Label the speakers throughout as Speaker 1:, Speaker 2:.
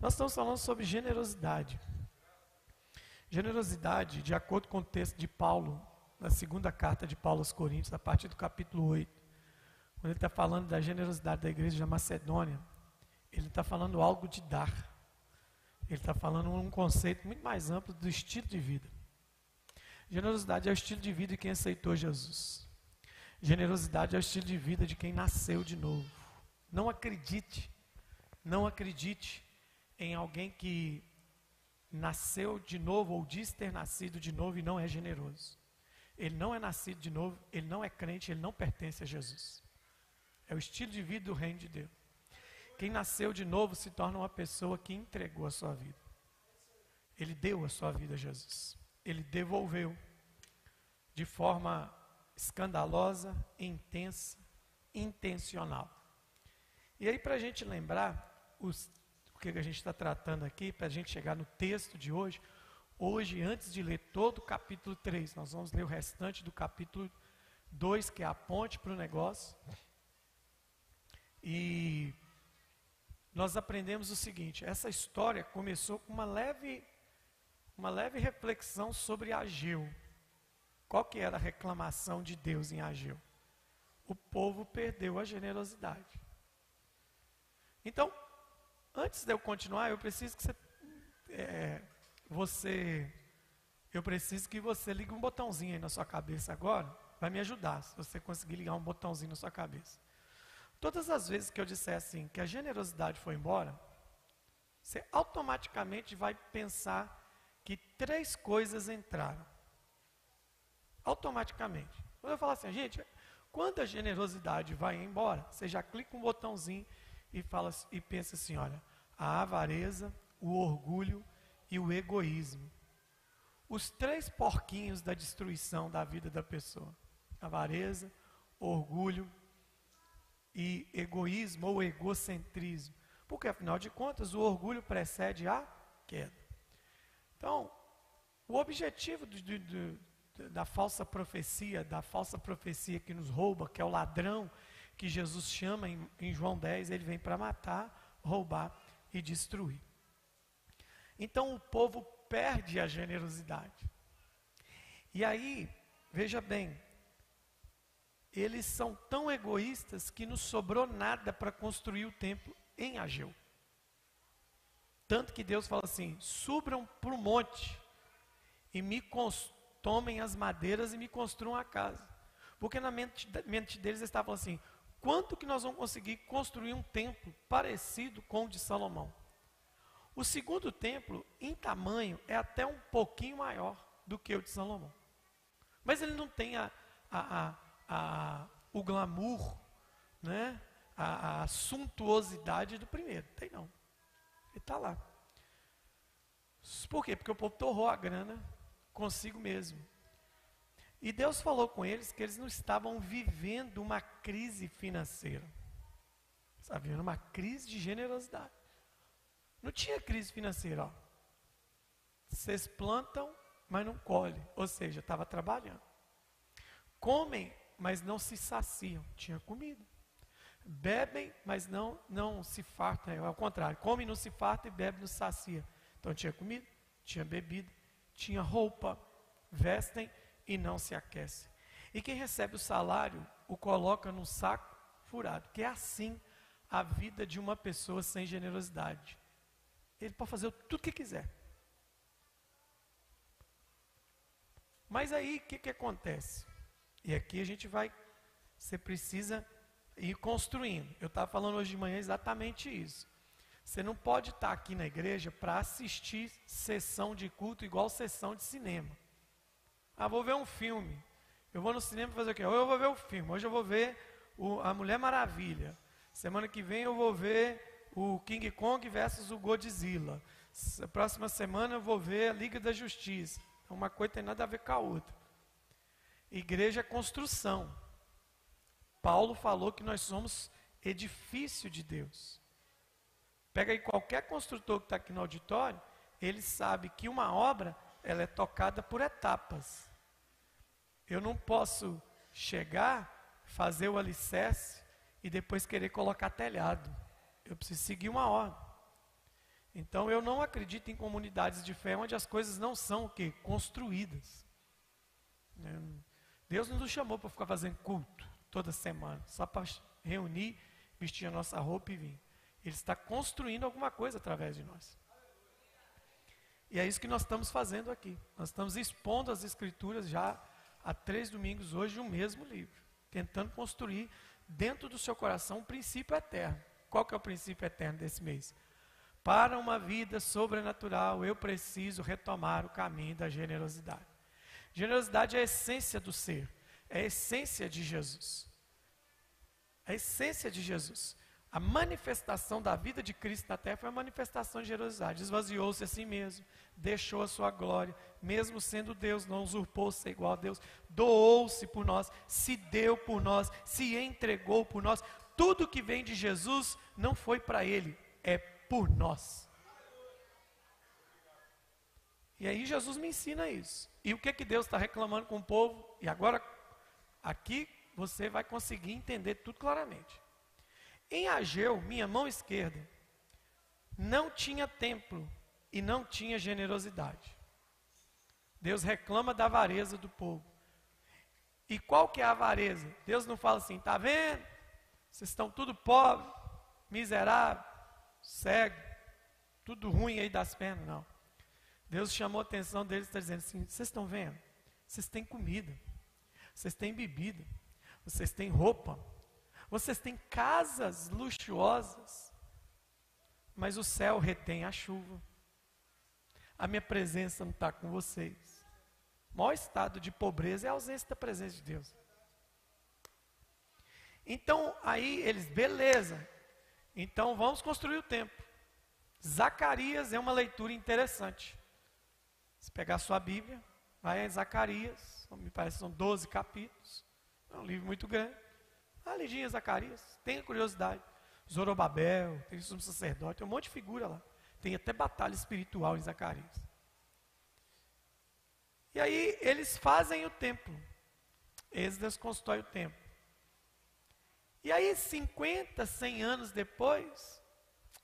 Speaker 1: Nós estamos falando sobre generosidade. Generosidade, de acordo com o texto de Paulo, na segunda carta de Paulo aos Coríntios, a partir do capítulo 8, quando ele está falando da generosidade da igreja da Macedônia, ele está falando algo de dar. Ele está falando um conceito muito mais amplo do estilo de vida. Generosidade é o estilo de vida de quem aceitou Jesus. Generosidade é o estilo de vida de quem nasceu de novo. Não acredite, não acredite em alguém que nasceu de novo ou diz ter nascido de novo e não é generoso. Ele não é nascido de novo, ele não é crente, ele não pertence a Jesus. É o estilo de vida do reino de Deus. Quem nasceu de novo se torna uma pessoa que entregou a sua vida. Ele deu a sua vida a Jesus. Ele devolveu de forma escandalosa, intensa, intencional. E aí, para a gente lembrar os, o que a gente está tratando aqui, para a gente chegar no texto de hoje, hoje, antes de ler todo o capítulo 3, nós vamos ler o restante do capítulo 2, que é a ponte para o negócio. E nós aprendemos o seguinte: essa história começou com uma leve, uma leve reflexão sobre Ageu. Qual que era a reclamação de Deus em Ageu? O povo perdeu a generosidade. Então, antes de eu continuar, eu preciso que você, é, você, eu preciso que você ligue um botãozinho aí na sua cabeça agora. Vai me ajudar se você conseguir ligar um botãozinho na sua cabeça. Todas as vezes que eu disser assim, que a generosidade foi embora, você automaticamente vai pensar que três coisas entraram. Automaticamente. Quando eu falar assim, gente, quando a generosidade vai embora, você já clica um botãozinho e, fala, e pensa assim: olha, a avareza, o orgulho e o egoísmo. Os três porquinhos da destruição da vida da pessoa: avareza, orgulho e egoísmo ou egocentrismo. Porque, afinal de contas, o orgulho precede a queda. Então, o objetivo da falsa profecia, da falsa profecia que nos rouba, que é o ladrão, que Jesus chama em, em João 10, ele vem para matar, roubar e destruir. Então o povo perde a generosidade. E aí, veja bem, eles são tão egoístas que não sobrou nada para construir o templo em Ageu. Tanto que Deus fala assim: subam para o monte e me tomem as madeiras e me construam a casa. Porque na mente, mente deles eles estavam assim: quanto que nós vamos conseguir construir um templo parecido com o de Salomão? O segundo templo, em tamanho, é até um pouquinho maior do que o de Salomão. Mas ele não tem a, a, a, o glamour, né? a, a suntuosidade do primeiro. Tem não. Ele está lá. Por quê? Porque o povo torrou a grana consigo mesmo. E Deus falou com eles que eles não estavam vivendo uma crise financeira. Estavam vivendo uma crise de generosidade. Não tinha crise financeira. Ó. Vocês plantam, mas não colhem. Ou seja, estava trabalhando. Comem, mas não se saciam. Tinha comida. Bebem, mas não, não se fartam. É ao contrário. Come, não se farta e bebe, não sacia. Então tinha comida, tinha bebida, tinha roupa. Vestem e não se aquecem. E quem recebe o salário o coloca num saco furado. Que é assim a vida de uma pessoa sem generosidade. Ele pode fazer tudo que quiser. Mas aí o que, que acontece? E aqui a gente vai, você precisa ir construindo. Eu estava falando hoje de manhã exatamente isso. Você não pode estar aqui na igreja para assistir sessão de culto igual sessão de cinema. Ah, vou ver um filme. Eu vou no cinema fazer o quê? Ou eu vou ver o filme. Hoje eu vou ver o, a Mulher Maravilha. Semana que vem eu vou ver o King Kong versus o Godzilla. Próxima semana eu vou ver a Liga da Justiça. Uma coisa tem nada a ver com a outra. Igreja é construção. Paulo falou que nós somos edifício de Deus. Pega aí qualquer construtor que está aqui no auditório, ele sabe que uma obra ela é tocada por etapas. Eu não posso chegar, fazer o alicerce e depois querer colocar telhado. Eu preciso seguir uma ordem. Então eu não acredito em comunidades de fé onde as coisas não são o quê? Construídas. Deus não nos chamou para ficar fazendo culto toda semana, só para reunir, vestir a nossa roupa e vir. Ele está construindo alguma coisa através de nós. E é isso que nós estamos fazendo aqui. Nós estamos expondo as escrituras já há três domingos hoje um mesmo livro, tentando construir dentro do seu coração um princípio eterno. Qual que é o princípio eterno desse mês? Para uma vida sobrenatural, eu preciso retomar o caminho da generosidade. Generosidade é a essência do ser, é a essência de Jesus. É a essência de Jesus. A manifestação da vida de Cristo na terra foi a manifestação de generosidade. Esvaziou-se a si mesmo, deixou a sua glória, mesmo sendo Deus, não usurpou ser igual a Deus, doou-se por nós, se deu por nós, se entregou por nós. Tudo que vem de Jesus não foi para ele, é por nós. E aí Jesus me ensina isso. E o que que Deus está reclamando com o povo? E agora, aqui você vai conseguir entender tudo claramente. Em Ageu, minha mão esquerda, não tinha templo e não tinha generosidade. Deus reclama da avareza do povo. E qual que é a avareza? Deus não fala assim, tá vendo? Vocês estão tudo pobre, miserável, cego, tudo ruim aí das pernas, não. Deus chamou a atenção deles está dizendo assim: vocês estão vendo? Vocês têm comida, vocês têm bebida, vocês têm roupa, vocês têm casas luxuosas, mas o céu retém a chuva. A minha presença não está com vocês. O maior estado de pobreza é a ausência da presença de Deus. Então, aí eles, beleza. Então vamos construir o templo. Zacarias é uma leitura interessante. Se pegar sua Bíblia, vai em Zacarias, me parece que são 12 capítulos. É um livro muito grande. Dá Zacarias, tenha curiosidade. Zorobabel, tem um sacerdote, tem um monte de figura lá. Tem até batalha espiritual em Zacarias. E aí eles fazem o templo. Esdras constrói o templo. E aí, 50, 100 anos depois,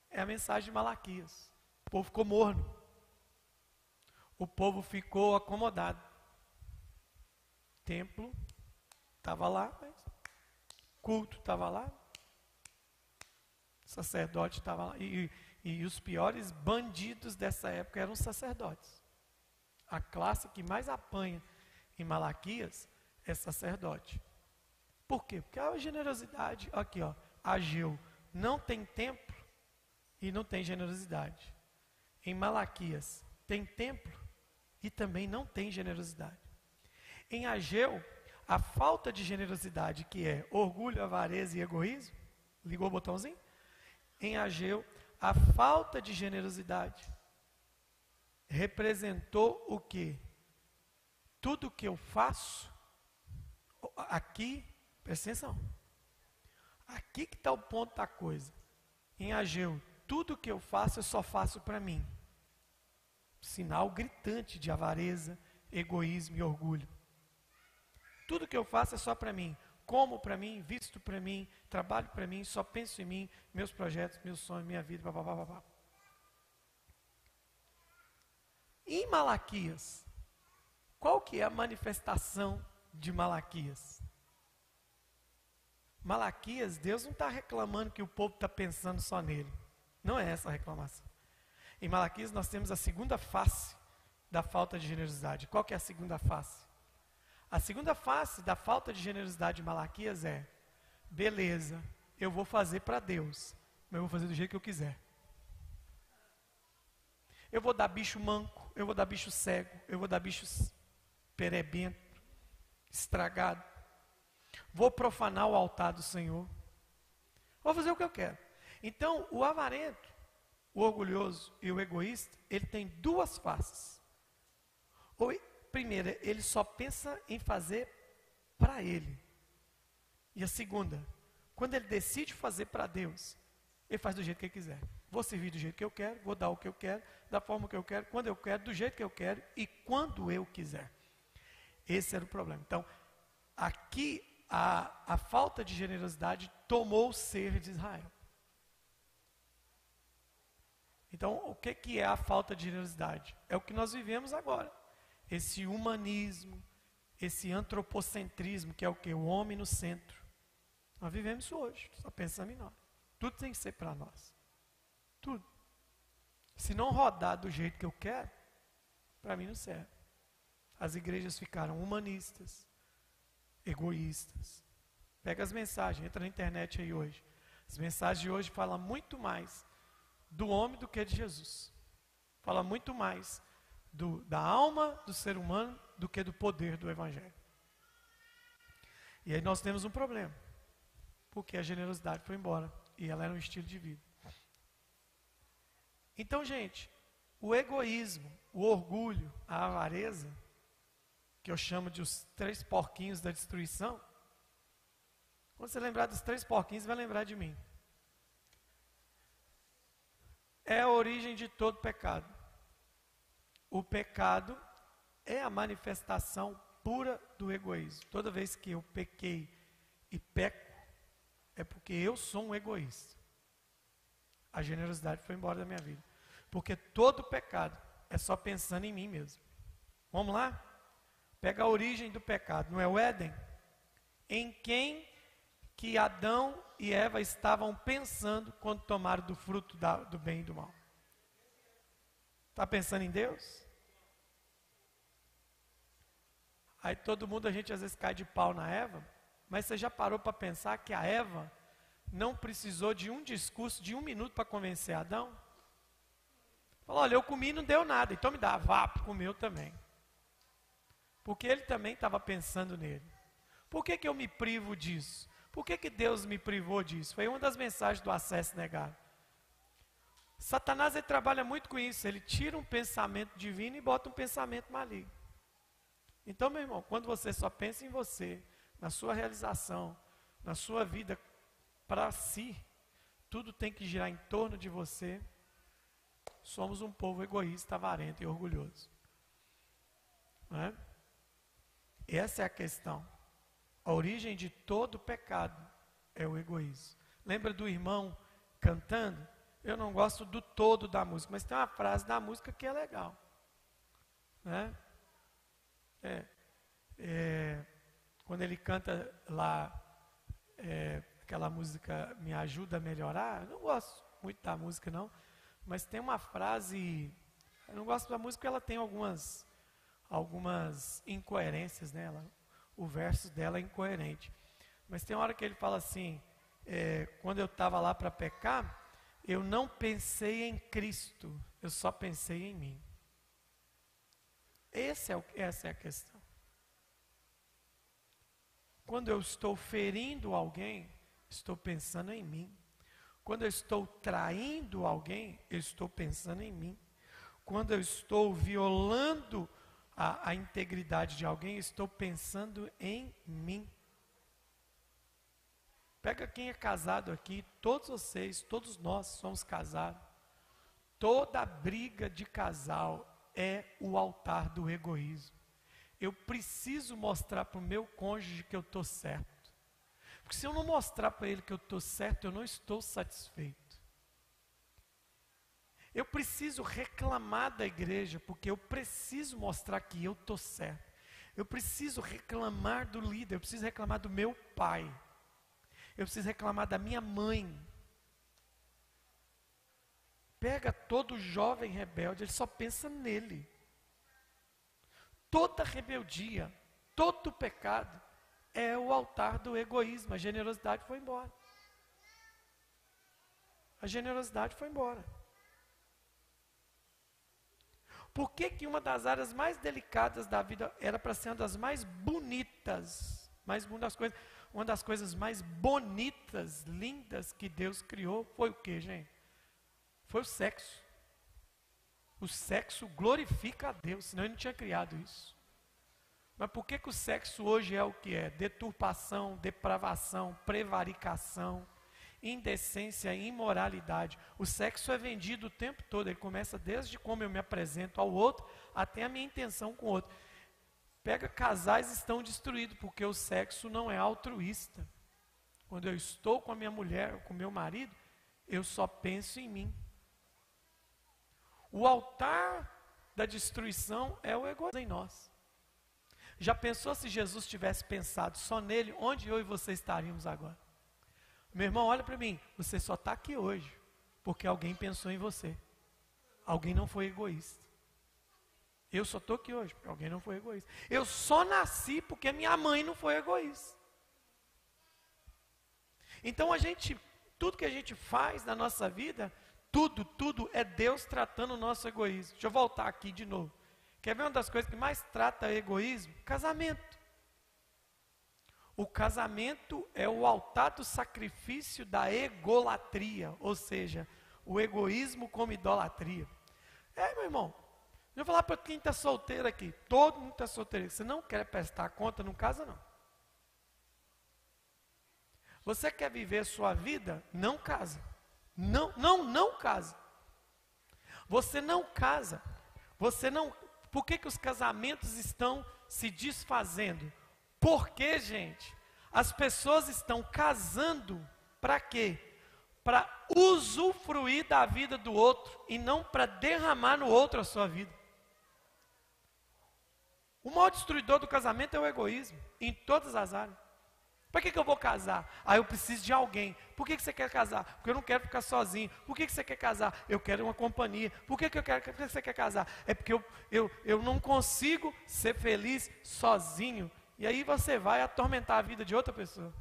Speaker 1: é a mensagem de Malaquias. O povo ficou morno. O povo ficou acomodado. O templo estava lá, mas culto estava lá, sacerdote estava lá, e, e os piores bandidos dessa época eram os sacerdotes. A classe que mais apanha em Malaquias é sacerdote. Por quê? Porque a generosidade, aqui ó, Ageu não tem templo e não tem generosidade. Em Malaquias tem templo e também não tem generosidade. Em Ageu a falta de generosidade, que é orgulho, avareza e egoísmo, ligou o botãozinho? Em Ageu, a falta de generosidade representou o que? Tudo que eu faço, aqui, presta atenção, aqui que está o ponto da coisa. Em Ageu, tudo que eu faço, eu só faço para mim. Sinal gritante de avareza, egoísmo e orgulho. Tudo que eu faço é só para mim. Como para mim, visto para mim, trabalho para mim, só penso em mim, meus projetos, meus sonhos, minha vida, blá, blá. Em Malaquias, qual que é a manifestação de Malaquias? Malaquias, Deus não está reclamando que o povo está pensando só nele. Não é essa a reclamação. Em Malaquias nós temos a segunda face da falta de generosidade. Qual que é a segunda face? A segunda face da falta de generosidade de Malaquias é: beleza, eu vou fazer para Deus, mas eu vou fazer do jeito que eu quiser. Eu vou dar bicho manco, eu vou dar bicho cego, eu vou dar bicho perebento, estragado. Vou profanar o altar do Senhor. Vou fazer o que eu quero. Então, o avarento, o orgulhoso e o egoísta, ele tem duas faces. Ou primeira, ele só pensa em fazer para ele. E a segunda, quando ele decide fazer para Deus, ele faz do jeito que ele quiser. Vou servir do jeito que eu quero, vou dar o que eu quero, da forma que eu quero, quando eu quero, do jeito que eu quero e quando eu quiser. Esse era o problema. Então, aqui a, a falta de generosidade tomou o ser de Israel. Então, o que, que é a falta de generosidade? É o que nós vivemos agora. Esse humanismo, esse antropocentrismo, que é o que? O homem no centro. Nós vivemos isso hoje, só pensamos em nós. Tudo tem que ser para nós. Tudo. Se não rodar do jeito que eu quero, para mim não serve. As igrejas ficaram humanistas, egoístas. Pega as mensagens, entra na internet aí hoje. As mensagens de hoje falam muito mais do homem do que de Jesus. Fala muito mais do, da alma do ser humano do que do poder do Evangelho. E aí nós temos um problema, porque a generosidade foi embora e ela era um estilo de vida. Então, gente, o egoísmo, o orgulho, a avareza, que eu chamo de os três porquinhos da destruição, quando você lembrar dos três porquinhos, vai lembrar de mim é a origem de todo pecado. O pecado é a manifestação pura do egoísmo. Toda vez que eu pequei e peco, é porque eu sou um egoísta. A generosidade foi embora da minha vida. Porque todo pecado é só pensando em mim mesmo. Vamos lá? Pega a origem do pecado, não é o Éden? Em quem que Adão e Eva estavam pensando quando tomaram do fruto da, do bem e do mal? Está pensando em Deus? Aí todo mundo, a gente às vezes cai de pau na Eva, mas você já parou para pensar que a Eva não precisou de um discurso de um minuto para convencer Adão? Falou, olha, eu comi e não deu nada, então me dá, vá, comeu também. Porque ele também estava pensando nele. Por que, que eu me privo disso? Por que, que Deus me privou disso? Foi uma das mensagens do acesso negado. Satanás ele trabalha muito com isso. Ele tira um pensamento divino e bota um pensamento maligno. Então, meu irmão, quando você só pensa em você, na sua realização, na sua vida para si, tudo tem que girar em torno de você. Somos um povo egoísta, avarento e orgulhoso. É? Essa é a questão. A origem de todo pecado é o egoísmo. Lembra do irmão cantando? Eu não gosto do todo da música, mas tem uma frase da música que é legal. Né? É, é, quando ele canta lá é, aquela música Me Ajuda a Melhorar, eu não gosto muito da música não, mas tem uma frase, eu não gosto da música porque ela tem algumas, algumas incoerências nela. Né? o verso dela é incoerente. Mas tem hora que ele fala assim: é, quando eu estava lá para pecar, eu não pensei em Cristo, eu só pensei em mim. Esse é o, essa é a questão. Quando eu estou ferindo alguém, estou pensando em mim. Quando eu estou traindo alguém, eu estou pensando em mim. Quando eu estou violando a, a integridade de alguém, estou pensando em mim. Pega quem é casado aqui, todos vocês, todos nós somos casados. Toda briga de casal é o altar do egoísmo. Eu preciso mostrar para o meu cônjuge que eu estou certo. Porque se eu não mostrar para ele que eu estou certo, eu não estou satisfeito. Eu preciso reclamar da igreja, porque eu preciso mostrar que eu estou certo. Eu preciso reclamar do líder, eu preciso reclamar do meu pai. Eu preciso reclamar da minha mãe. Pega todo jovem rebelde, ele só pensa nele. Toda rebeldia, todo pecado é o altar do egoísmo. A generosidade foi embora. A generosidade foi embora. Por que, que uma das áreas mais delicadas da vida era para ser uma das mais bonitas, mais das coisas, uma das coisas mais bonitas, lindas que Deus criou foi o que, gente? Foi o sexo. O sexo glorifica a Deus, senão ele não tinha criado isso. Mas por que, que o sexo hoje é o que é? Deturpação, depravação, prevaricação, indecência imoralidade. O sexo é vendido o tempo todo, ele começa desde como eu me apresento ao outro até a minha intenção com o outro. Pega casais estão destruídos porque o sexo não é altruísta. Quando eu estou com a minha mulher, com o meu marido, eu só penso em mim. O altar da destruição é o egoísmo em nós. Já pensou se Jesus tivesse pensado só nele, onde eu e você estaríamos agora? Meu irmão, olha para mim, você só está aqui hoje porque alguém pensou em você. Alguém não foi egoísta. Eu só estou aqui hoje porque alguém não foi egoísta. Eu só nasci porque minha mãe não foi egoísta. Então a gente, tudo que a gente faz na nossa vida, tudo, tudo é Deus tratando o nosso egoísmo. Deixa eu voltar aqui de novo. Quer ver uma das coisas que mais trata egoísmo? Casamento. O casamento é o altar do sacrifício da egolatria, ou seja, o egoísmo como idolatria. É, meu irmão, eu vou falar para quem está solteiro aqui, todo mundo está solteiro, você não quer prestar conta, não casa não. Você quer viver sua vida? Não casa. Não, não, não casa. Você não casa. Você não. Por que, que os casamentos estão se desfazendo? Porque, gente, as pessoas estão casando para quê? Para usufruir da vida do outro e não para derramar no outro a sua vida. O maior destruidor do casamento é o egoísmo, em todas as áreas. Para que, que eu vou casar? Ah, eu preciso de alguém. Por que, que você quer casar? Porque eu não quero ficar sozinho. Por que, que você quer casar? Eu quero uma companhia. Por que, que, eu quero, por que você quer casar? É porque eu, eu, eu não consigo ser feliz sozinho. E aí você vai atormentar a vida de outra pessoa.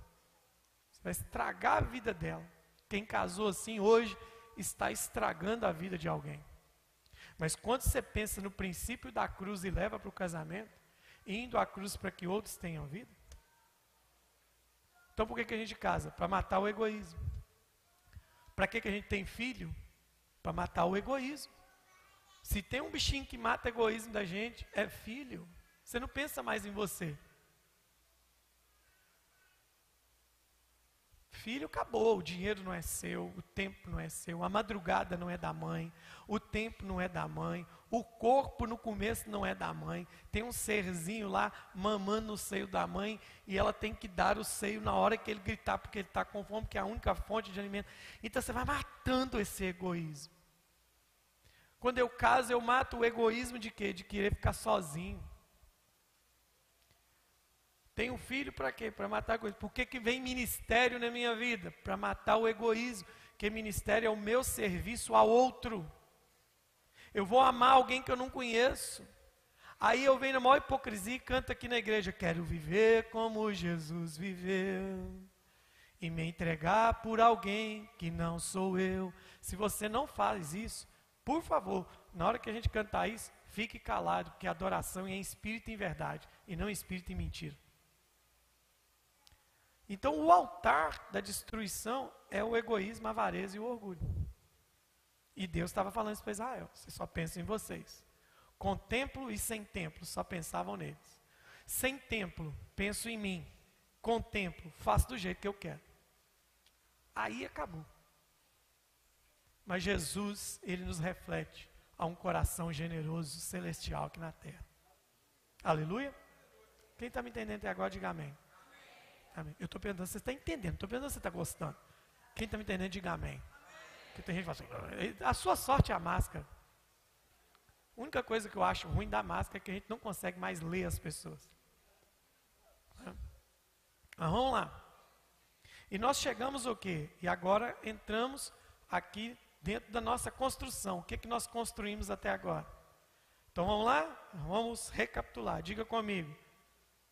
Speaker 1: Você vai estragar a vida dela. Quem casou assim hoje está estragando a vida de alguém. Mas quando você pensa no princípio da cruz e leva para o casamento, indo à cruz para que outros tenham vida, então por que, que a gente casa? Para matar o egoísmo. Para que, que a gente tem filho? Para matar o egoísmo. Se tem um bichinho que mata o egoísmo da gente, é filho. Você não pensa mais em você. Filho acabou, o dinheiro não é seu, o tempo não é seu, a madrugada não é da mãe, o tempo não é da mãe, o corpo no começo não é da mãe. Tem um serzinho lá mamando no seio da mãe e ela tem que dar o seio na hora que ele gritar, porque ele está com fome, que é a única fonte de alimento. Então você vai matando esse egoísmo. Quando eu caso, eu mato o egoísmo de quê? De querer ficar sozinho. Tenho filho para quê? Para matar egoísmo. Por que, que vem ministério na minha vida? Para matar o egoísmo. Porque ministério é o meu serviço ao outro. Eu vou amar alguém que eu não conheço. Aí eu venho na maior hipocrisia e canto aqui na igreja: Quero viver como Jesus viveu e me entregar por alguém que não sou eu. Se você não faz isso, por favor, na hora que a gente cantar isso, fique calado, porque adoração é em espírito e em verdade, e não em espírito e mentira. Então, o altar da destruição é o egoísmo, a avareza e o orgulho. E Deus estava falando isso para Israel: vocês só pensam em vocês. Com templo e sem templo, só pensavam neles. Sem templo, penso em mim. Com templo, faço do jeito que eu quero. Aí acabou. Mas Jesus, ele nos reflete a um coração generoso, celestial aqui na terra. Aleluia? Quem está me entendendo até agora, diga amém. amém. Eu estou perguntando, você está entendendo? Estou perguntando se você está gostando. Quem está me entendendo, diga amém. Porque tem gente que fala assim, a sua sorte é a máscara. A única coisa que eu acho ruim da máscara é que a gente não consegue mais ler as pessoas. Mas vamos lá. E nós chegamos o quê? E agora entramos aqui dentro da nossa construção. O que, que nós construímos até agora? Então vamos lá? Vamos recapitular. Diga comigo.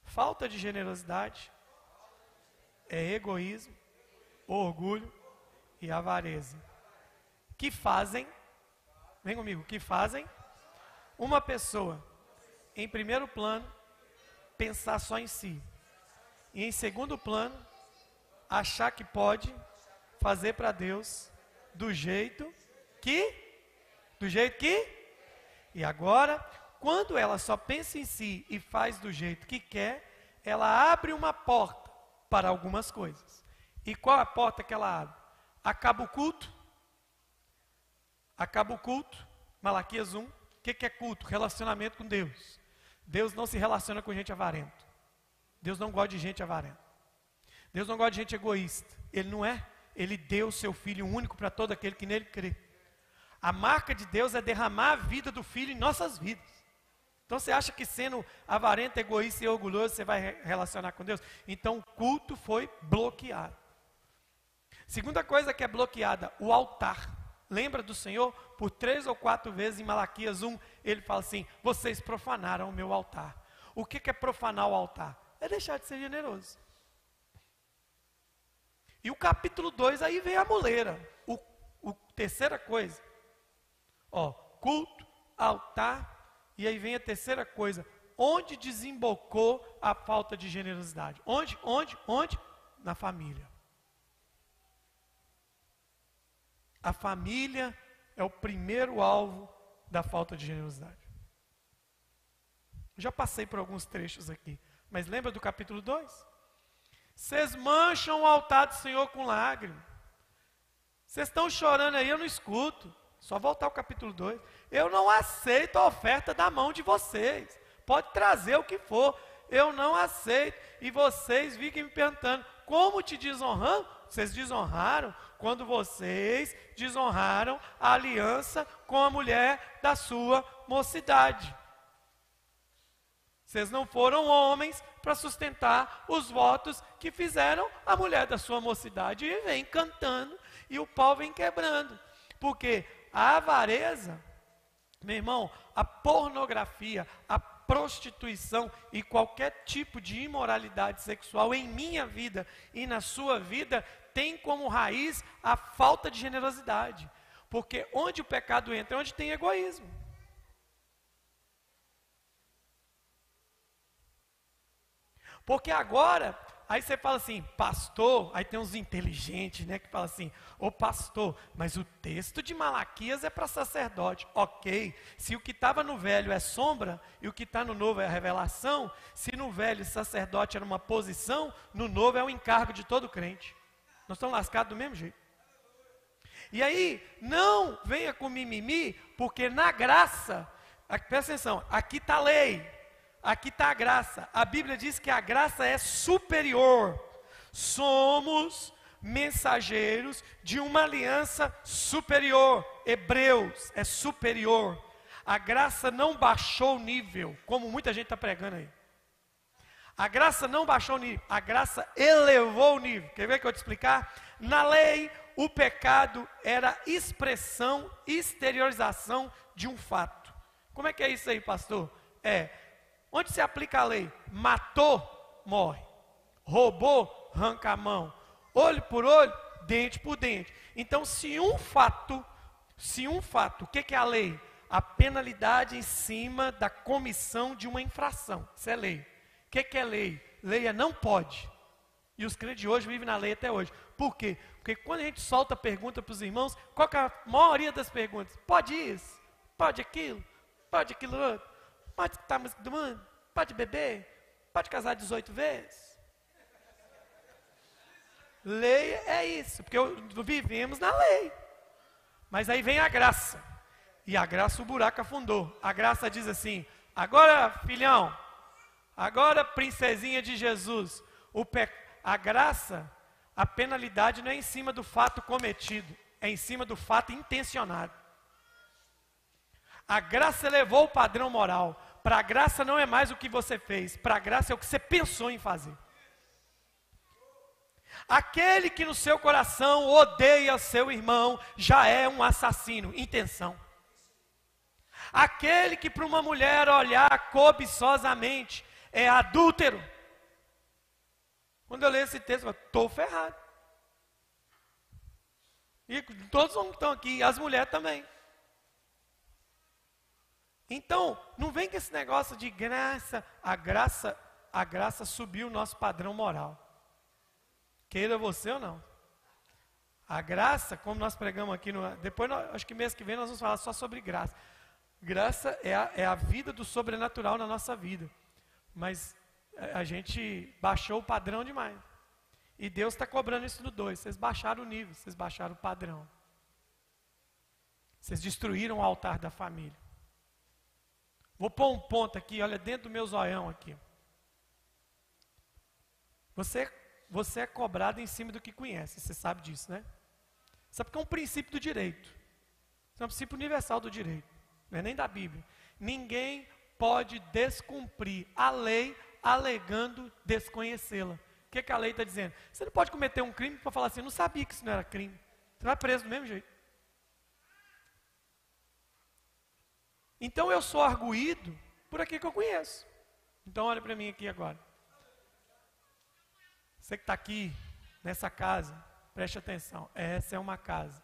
Speaker 1: Falta de generosidade é egoísmo, orgulho e avareza que fazem, vem comigo, que fazem uma pessoa, em primeiro plano, pensar só em si. E em segundo plano, achar que pode fazer para Deus do jeito que, do jeito que, e agora, quando ela só pensa em si e faz do jeito que quer, ela abre uma porta para algumas coisas. E qual a porta que ela abre? Acaba o culto, Acaba o culto, Malaquias 1. O que, que é culto? Relacionamento com Deus. Deus não se relaciona com gente avarento. Deus não gosta de gente avarenta. Deus não gosta de gente egoísta. Ele não é. Ele deu o seu Filho único para todo aquele que nele crê. A marca de Deus é derramar a vida do filho em nossas vidas. Então você acha que sendo avarento, egoísta e orgulhoso você vai relacionar com Deus? Então o culto foi bloqueado. Segunda coisa que é bloqueada, o altar. Lembra do Senhor? Por três ou quatro vezes em Malaquias 1, ele fala assim: vocês profanaram o meu altar. O que é profanar o altar? É deixar de ser generoso. E o capítulo 2 aí vem a muleira. O, o terceira coisa. Ó, culto, altar, e aí vem a terceira coisa. Onde desembocou a falta de generosidade? Onde? Onde? Onde? Na família. A família é o primeiro alvo da falta de generosidade. Já passei por alguns trechos aqui, mas lembra do capítulo 2? Vocês mancham o altar do Senhor com lágrimas. Vocês estão chorando aí, eu não escuto. Só voltar ao capítulo 2. Eu não aceito a oferta da mão de vocês. Pode trazer o que for. Eu não aceito. E vocês fiquem me perguntando: como te desonrando? Vocês desonraram quando vocês desonraram a aliança com a mulher da sua mocidade. Vocês não foram homens para sustentar os votos que fizeram a mulher da sua mocidade e vem cantando e o pau vem quebrando. Porque a avareza, meu irmão, a pornografia, a prostituição e qualquer tipo de imoralidade sexual em minha vida e na sua vida tem como raiz a falta de generosidade. Porque onde o pecado entra, é onde tem egoísmo. Porque agora, aí você fala assim, pastor, aí tem uns inteligentes, né, que fala assim, ô pastor, mas o texto de Malaquias é para sacerdote. Ok, se o que estava no velho é sombra e o que está no novo é a revelação, se no velho sacerdote era uma posição, no novo é o encargo de todo crente. Nós estamos lascados do mesmo jeito. E aí, não venha com mimimi, porque na graça, presta atenção, aqui está a lei, aqui está a graça. A Bíblia diz que a graça é superior. Somos mensageiros de uma aliança superior. Hebreus é superior. A graça não baixou o nível, como muita gente está pregando aí. A graça não baixou o nível, a graça elevou o nível. Quer ver que eu te explicar? Na lei, o pecado era expressão, exteriorização de um fato. Como é que é isso aí, pastor? É, onde se aplica a lei? Matou, morre. Roubou, arranca a mão. Olho por olho, dente por dente. Então, se um fato, se um fato, o que, que é a lei? A penalidade em cima da comissão de uma infração. Isso é lei. O que, que é lei? Lei é não pode. E os crentes de hoje vivem na lei até hoje. Por quê? Porque quando a gente solta pergunta para os irmãos, qual é a maioria das perguntas? Pode isso? Pode aquilo? Pode aquilo outro? Pode escutar a música do mundo? Pode beber? Pode casar 18 vezes? Lei é isso, porque vivemos na lei. Mas aí vem a graça. E a graça o buraco afundou. A graça diz assim: agora, filhão, agora, princesinha de Jesus, pe... a graça, a penalidade não é em cima do fato cometido, é em cima do fato intencionado. A graça elevou o padrão moral. Para a graça não é mais o que você fez, para a graça é o que você pensou em fazer. Aquele que no seu coração odeia seu irmão já é um assassino, intenção. Aquele que para uma mulher olhar cobiçosamente é adúltero. Quando eu leio esse texto, eu estou ferrado. E todos que estão aqui, as mulheres também. Então, não vem com esse negócio de graça. A graça, a graça subiu o nosso padrão moral. Queira você ou não. A graça, como nós pregamos aqui, no, depois, nós, acho que mês que vem nós vamos falar só sobre graça. Graça é a, é a vida do sobrenatural na nossa vida. Mas a, gente baixou o padrão demais. E Deus está cobrando isso no dois. Vocês baixaram o nível, vocês baixaram o padrão. Vocês destruíram o altar da família. Vou pôr um ponto aqui, olha, dentro do meu zoião aqui. Você você é cobrado em cima do que conhece, você sabe disso, né? Sabe que é um princípio do direito. Isso é um princípio universal do direito, não é nem da Bíblia. Ninguém pode descumprir a lei alegando desconhecê-la. O que, que a lei está dizendo? Você não pode cometer um crime para falar assim, eu não sabia que isso não era crime. Você vai preso do mesmo jeito. Então eu sou arguído por aqui que eu conheço. Então olha para mim aqui agora. Você que está aqui nessa casa, preste atenção. Essa é uma casa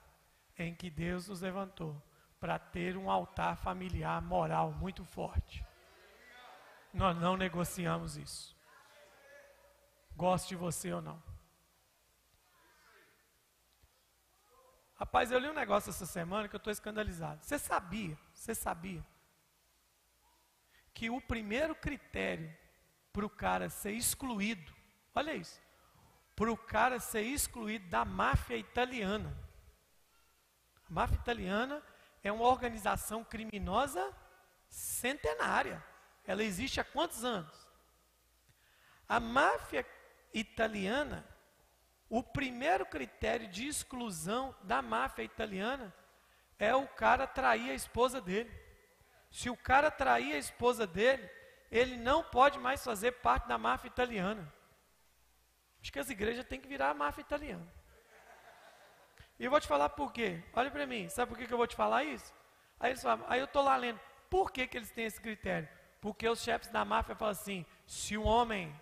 Speaker 1: em que Deus nos levantou para ter um altar familiar moral muito forte. Nós não negociamos isso. Goste de você ou não. Rapaz, eu li um negócio essa semana que eu estou escandalizado. Você sabia, você sabia, que o primeiro critério para o cara ser excluído, olha isso, para o cara ser excluído da máfia italiana. A máfia italiana é uma organização criminosa centenária. Ela existe há quantos anos? A máfia italiana o primeiro critério de exclusão da máfia italiana é o cara trair a esposa dele. Se o cara trair a esposa dele, ele não pode mais fazer parte da máfia italiana. Acho que as igrejas têm que virar a máfia italiana. E eu vou te falar por quê. Olha para mim, sabe por que, eu vou te falar isso? Aí, eles falam, aí eu estou lá lendo. Por que, que eles têm esse critério? Porque os chefes da máfia falam assim: se um homem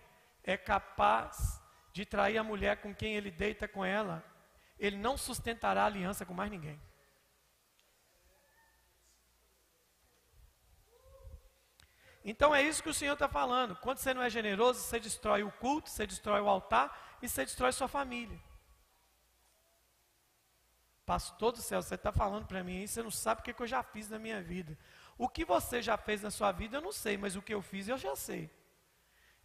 Speaker 1: é capaz de trair a mulher com quem ele deita com ela, ele não sustentará aliança com mais ninguém. Então é isso que o Senhor está falando. Quando você não é generoso, você destrói o culto, você destrói o altar e você destrói sua família. Pastor do céu, você está falando para mim, você não sabe o que, que eu já fiz na minha vida. O que você já fez na sua vida, eu não sei, mas o que eu fiz, eu já sei.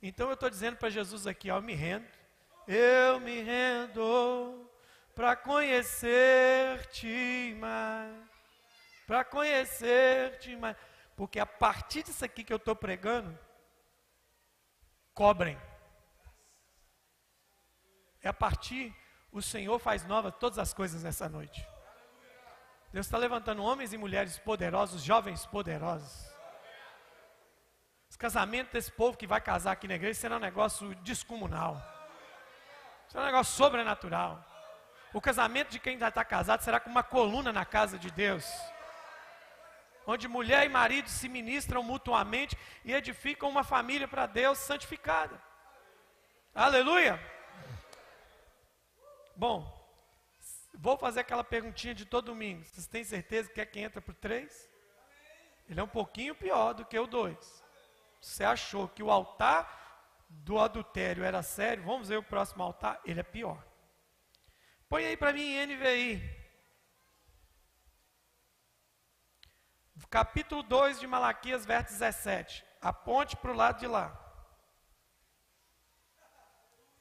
Speaker 1: Então eu estou dizendo para Jesus aqui, ó, eu me rendo eu me rendo para conhecer-te mais, para conhecer-te mais, porque a partir disso aqui que eu estou pregando, cobrem. É a partir, o Senhor faz novas todas as coisas nessa noite. Deus está levantando homens e mulheres poderosos, jovens poderosos. Os casamentos desse povo que vai casar aqui na igreja será um negócio descomunal. É um negócio sobrenatural. O casamento de quem já está casado será como uma coluna na casa de Deus. Onde mulher e marido se ministram mutuamente e edificam uma família para Deus santificada. Aleluia! Bom, vou fazer aquela perguntinha de todo domingo. Vocês têm certeza que é quem entra por três? Ele é um pouquinho pior do que o dois. Você achou que o altar do adultério era sério, vamos ver o próximo altar, ele é pior. Põe aí para mim NVI. Capítulo 2 de Malaquias, verso 17. Aponte para o lado de lá.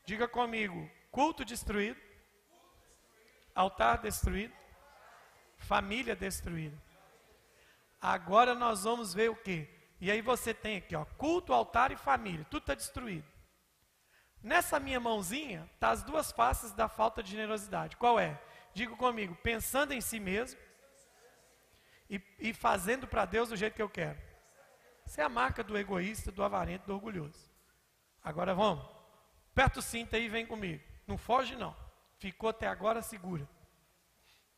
Speaker 1: Diga comigo: culto destruído, altar destruído, família destruída. Agora nós vamos ver o que? E aí você tem aqui, ó, culto, altar e família, tudo está destruído. Nessa minha mãozinha tá as duas faces da falta de generosidade. Qual é? Digo comigo, pensando em si mesmo e, e fazendo para Deus do jeito que eu quero. Essa é a marca do egoísta, do avarento, do orgulhoso. Agora vamos. Aperta o cinto aí e vem comigo. Não foge não. Ficou até agora segura.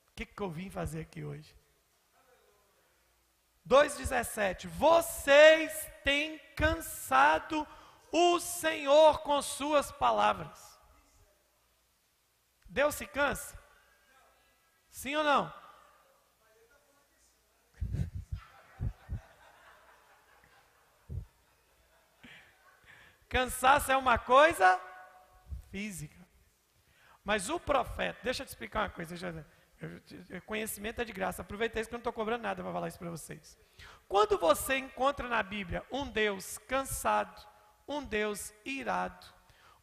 Speaker 1: O que, que eu vim fazer aqui hoje? 2,17: Vocês têm cansado o Senhor com suas palavras. Deus se cansa? Sim ou não? Cansaço é uma coisa física. Mas o profeta, deixa eu te explicar uma coisa. Conhecimento é de graça. Aproveita isso que eu não estou cobrando nada para falar isso para vocês. Quando você encontra na Bíblia um Deus cansado, um Deus irado,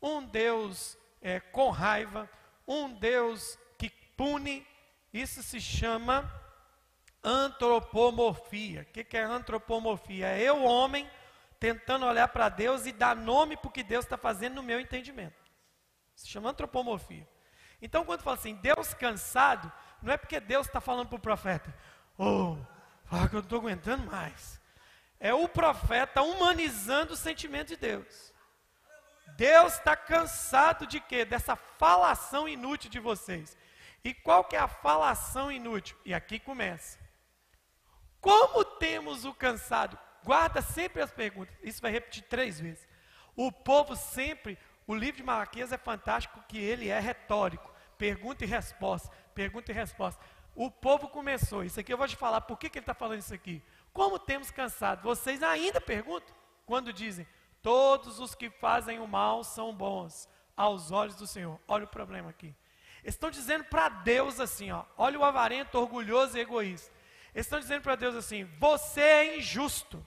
Speaker 1: um Deus é, com raiva, um Deus que pune, isso se chama antropomorfia. O que, que é antropomorfia? É eu, homem, tentando olhar para Deus e dar nome para o que Deus está fazendo no meu entendimento. Se chama antropomorfia. Então, quando fala assim, Deus cansado, não é porque Deus está falando para o profeta, Oh, fala que eu não estou aguentando mais. É o profeta humanizando o sentimento de Deus. Deus está cansado de quê? Dessa falação inútil de vocês. E qual que é a falação inútil? E aqui começa. Como temos o cansado? Guarda sempre as perguntas. Isso vai repetir três vezes. O povo sempre, o livro de Malaquias é fantástico que ele é retórico. Pergunta e resposta, pergunta e resposta. O povo começou. Isso aqui eu vou te falar. Por que, que ele está falando isso aqui? Como temos cansado? Vocês ainda perguntam quando dizem: Todos os que fazem o mal são bons aos olhos do Senhor. Olha o problema aqui. Estão dizendo para Deus assim, ó, olha o avarento, orgulhoso e egoísta. Estão dizendo para Deus assim: você é injusto.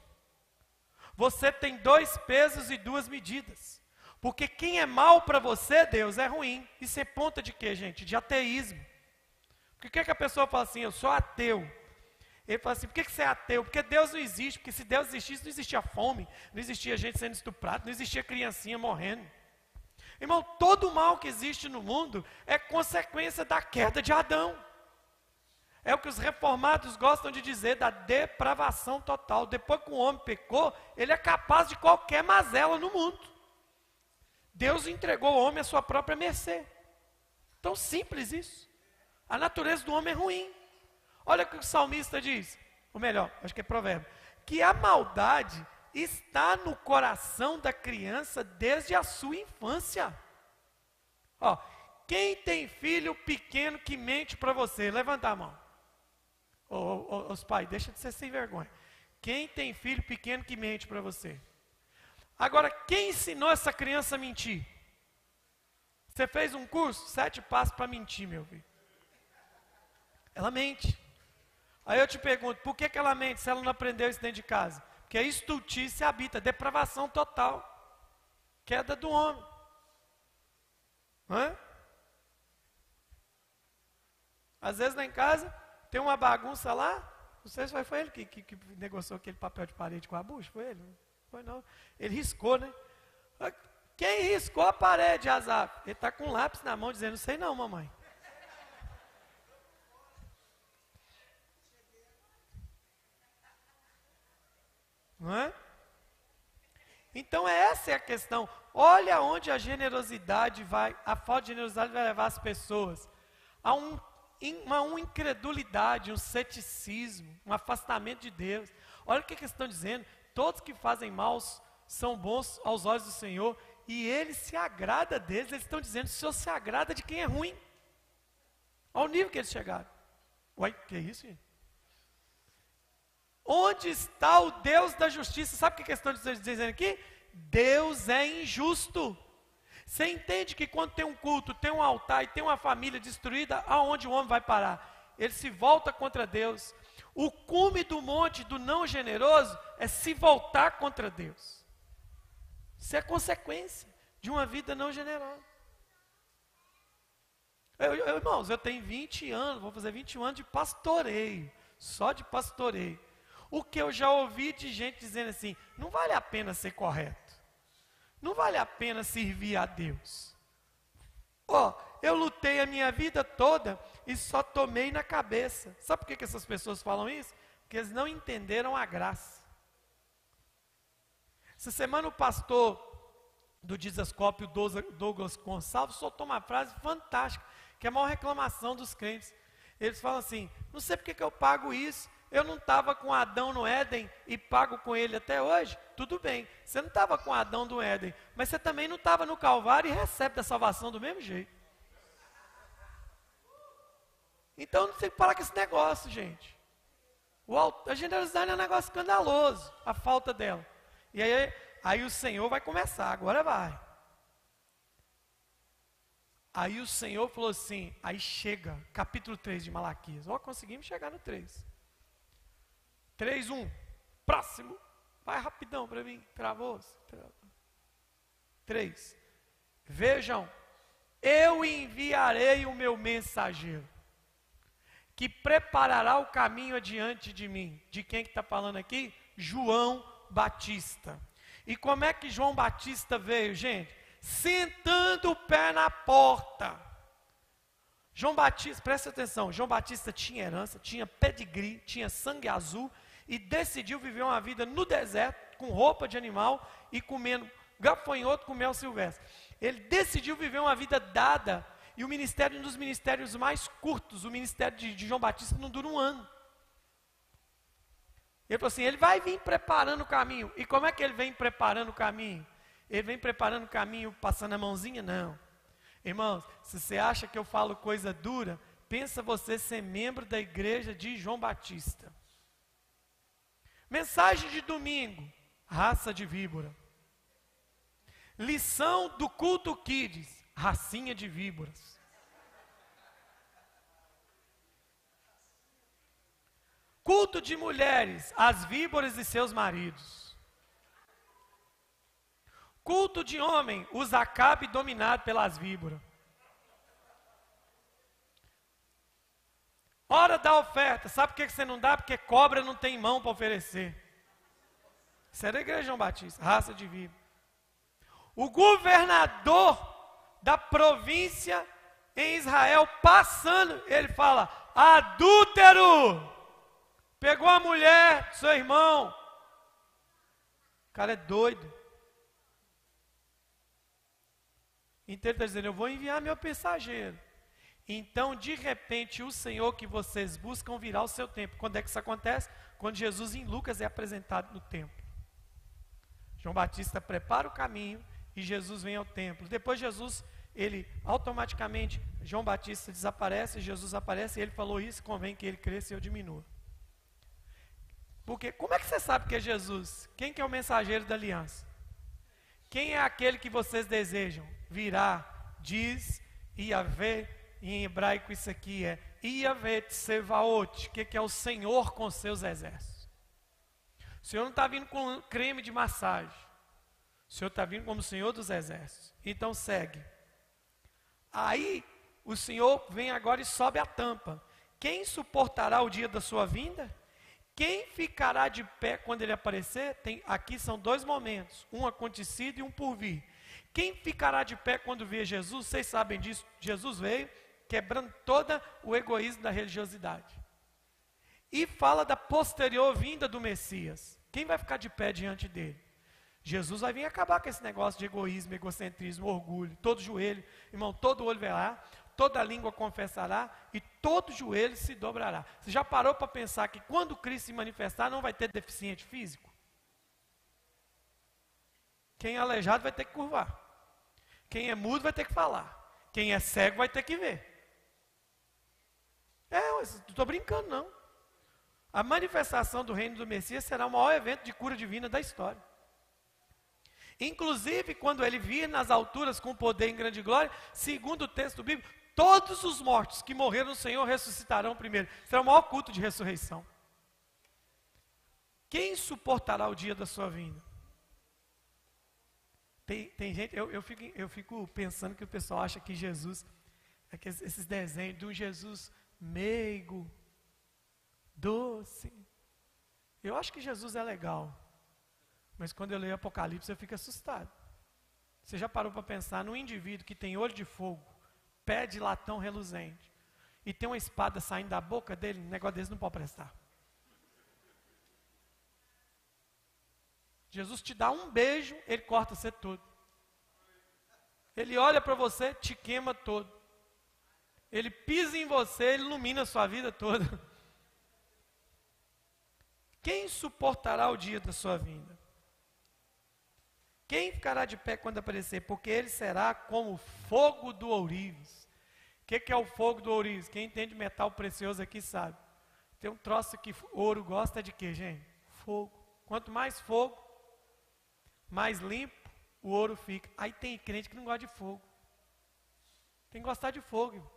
Speaker 1: Você tem dois pesos e duas medidas. Porque quem é mal para você, Deus, é ruim. Isso é ponta de quê, gente? De ateísmo. Porque que, é que a pessoa fala assim? Eu sou ateu. Ele fala assim: por que, que você é ateu? Porque Deus não existe. Porque se Deus existisse, não existia fome, não existia gente sendo estuprada, não existia criancinha morrendo. Irmão, todo o mal que existe no mundo é consequência da queda de Adão. É o que os reformados gostam de dizer da depravação total. Depois que o homem pecou, ele é capaz de qualquer mazela no mundo. Deus entregou o homem à sua própria mercê. Tão simples isso. A natureza do homem é ruim. Olha o que o salmista diz, ou melhor, acho que é provérbio, que a maldade está no coração da criança desde a sua infância. Ó, quem tem filho pequeno que mente para você? Levanta a mão. Ô, ô, os pais, deixa de ser sem vergonha. Quem tem filho pequeno que mente para você? Agora, quem ensinou essa criança a mentir? Você fez um curso? Sete passos para mentir, meu filho. Ela mente. Aí eu te pergunto, por que, que ela mente se ela não aprendeu isso dentro de casa? Porque a estultice habita, depravação total. Queda do homem. É? Às vezes lá em casa tem uma bagunça lá. Não sei se foi ele que, que, que negociou aquele papel de parede com a bucha. Foi ele? Foi não. Ele riscou, né? Quem riscou a parede, Azar? Ele está com um lápis na mão dizendo, não sei não, mamãe. Não é? Então essa é a questão. Olha onde a generosidade vai, a falta de generosidade vai levar as pessoas a um, uma, uma incredulidade, um ceticismo, um afastamento de Deus. Olha o que, que eles estão dizendo. Todos que fazem mal são bons aos olhos do Senhor e Ele se agrada deles. Eles estão dizendo: o Senhor se agrada de quem é ruim. Ao nível que eles chegaram. Uai, que é isso, gente? Onde está o Deus da justiça? Sabe o que a questão de dizendo aqui? Deus é injusto. Você entende que quando tem um culto, tem um altar e tem uma família destruída, aonde o homem vai parar? Ele se volta contra Deus. O cume do monte do não generoso é se voltar contra Deus. Isso é consequência de uma vida não generosa. Eu, eu, irmãos, eu tenho 20 anos, vou fazer 21 anos de pastoreio, só de pastoreio. O que eu já ouvi de gente dizendo assim: não vale a pena ser correto, não vale a pena servir a Deus. Ó, oh, eu lutei a minha vida toda e só tomei na cabeça. Sabe por que, que essas pessoas falam isso? Porque eles não entenderam a graça. Essa semana o pastor do Dizascópio, Douglas Gonçalves, soltou uma frase fantástica, que é a maior reclamação dos crentes. Eles falam assim: não sei porque que eu pago isso, eu não estava com Adão no Éden e pago com ele até hoje, tudo bem. Você não estava com Adão do Éden, mas você também não estava no Calvário e recebe da salvação do mesmo jeito. Então não tem que parar com esse negócio, gente. O, a generosidade é um negócio escandaloso, a falta dela. E aí, aí o Senhor vai começar, agora vai. Aí o Senhor falou assim, aí chega, capítulo 3 de Malaquias. Ó, conseguimos chegar no 3. 3, 1. Próximo. Vai rapidão para mim. Travou? Travou. 3. Vejam, eu enviarei o meu mensageiro, que preparará o caminho adiante de mim. De quem que está falando aqui? João Batista. E como é que João Batista veio, gente? Sentando o pé na porta. João Batista, presta atenção, João Batista tinha herança, tinha pedigree, tinha sangue azul e decidiu viver uma vida no deserto, com roupa de animal e comendo gafanhoto com mel silvestre. Ele decidiu viver uma vida dada e o ministério, um dos ministérios mais curtos, o ministério de, de João Batista, não dura um ano. Ele falou assim: ele vai vir preparando o caminho. E como é que ele vem preparando o caminho? Ele vem preparando o caminho passando a mãozinha? Não. Irmãos, se você acha que eu falo coisa dura, pensa você ser membro da igreja de João Batista. Mensagem de domingo: raça de víbora. Lição do culto kids: racinha de víboras. Culto de mulheres, as víboras e seus maridos. Culto de homem, os acabe dominado pelas víboras. Hora da oferta, sabe por que você não dá? Porque cobra não tem mão para oferecer. Isso era a igreja João Batista, raça de víbora. O governador da província em Israel, passando, ele fala: adúltero. Pegou a mulher do seu irmão. O cara é doido. Então ele está dizendo: Eu vou enviar meu mensageiro. Então, de repente, o Senhor que vocês buscam virá o seu tempo. Quando é que isso acontece? Quando Jesus em Lucas é apresentado no templo. João Batista prepara o caminho e Jesus vem ao templo. Depois Jesus, ele automaticamente, João Batista desaparece, Jesus aparece, e ele falou isso, convém que ele cresça e eu diminua. Porque como é que você sabe que é Jesus? Quem que é o mensageiro da aliança? Quem é aquele que vocês desejam? Virá, diz Iavé, em hebraico isso aqui é Iavé Tsevaot, que, que é o Senhor com seus exércitos. O Senhor não está vindo com creme de massagem. O Senhor está vindo como Senhor dos exércitos. Então segue. Aí o Senhor vem agora e sobe a tampa. Quem suportará o dia da sua vinda? Quem ficará de pé quando ele aparecer? Tem, aqui são dois momentos, um acontecido e um por vir. Quem ficará de pé quando ver Jesus? Vocês sabem disso. Jesus veio quebrando todo o egoísmo da religiosidade. E fala da posterior vinda do Messias. Quem vai ficar de pé diante dele? Jesus vai vir acabar com esse negócio de egoísmo, egocentrismo, orgulho. Todo joelho, irmão, todo olho verá, toda língua confessará e todo joelho se dobrará. Você já parou para pensar que quando Cristo se manifestar não vai ter deficiente físico? Quem é aleijado vai ter que curvar. Quem é mudo vai ter que falar. Quem é cego vai ter que ver. É, não estou brincando não. A manifestação do reino do Messias será o maior evento de cura divina da história. Inclusive, quando ele vir nas alturas com poder em grande glória, segundo o texto bíblico, todos os mortos que morreram no Senhor ressuscitarão primeiro. Será o maior culto de ressurreição. Quem suportará o dia da sua vinda? Tem, tem gente, eu, eu, fico, eu fico pensando que o pessoal acha que Jesus, é esses desenhos de um Jesus meigo, doce. Eu acho que Jesus é legal. Mas quando eu leio Apocalipse, eu fico assustado. Você já parou para pensar num indivíduo que tem olho de fogo, pé de latão reluzente, e tem uma espada saindo da boca dele? Um negócio desse não pode prestar. Jesus te dá um beijo, ele corta você todo. Ele olha para você, te queima todo. Ele pisa em você, ele ilumina a sua vida toda. Quem suportará o dia da sua vinda? Quem ficará de pé quando aparecer? Porque ele será como fogo do ourives. O que, que, é o fogo do ourives? Quem entende metal precioso aqui sabe. Tem um troço que ouro gosta de quê, gente? Fogo. Quanto mais fogo, mais limpo o ouro fica. Aí tem crente que não gosta de fogo. Tem que gostar de fogo.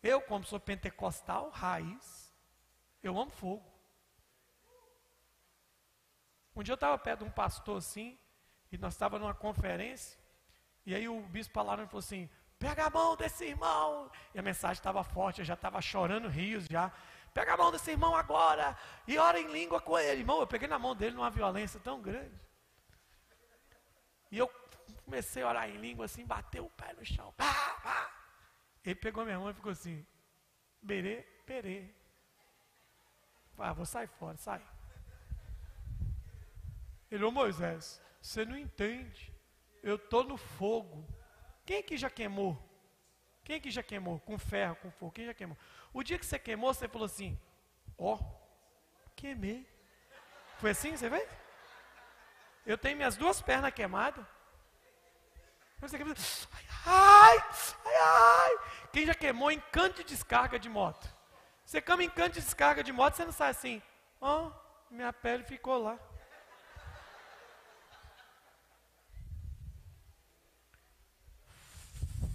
Speaker 1: Eu, como sou pentecostal, raiz, eu amo fogo. Um dia eu estava perto de um pastor assim, e nós estávamos numa conferência, e aí o bispo falou, falou assim, pega a mão desse irmão. E a mensagem estava forte, eu já estava chorando rios já. Pega a mão desse irmão agora e ora em língua com ele. Irmão, eu peguei na mão dele numa violência tão grande. E eu comecei a orar em língua assim, bateu o pé no chão. Pá. Ele pegou minha mão e ficou assim, berê, perê. Ah, vou sair fora, sai. Ele, ô Moisés, você não entende. Eu estou no fogo. Quem aqui já queimou? Quem aqui já queimou? Com ferro, com fogo, quem já queimou? O dia que você queimou, você falou assim, ó, oh, queimei. Foi assim, você vê? Eu tenho minhas duas pernas queimadas. Ai, ai, ai. Quem já queimou em canto de descarga de moto? Você cama em canto de descarga de moto, você não sai assim, ó, oh, minha pele ficou lá.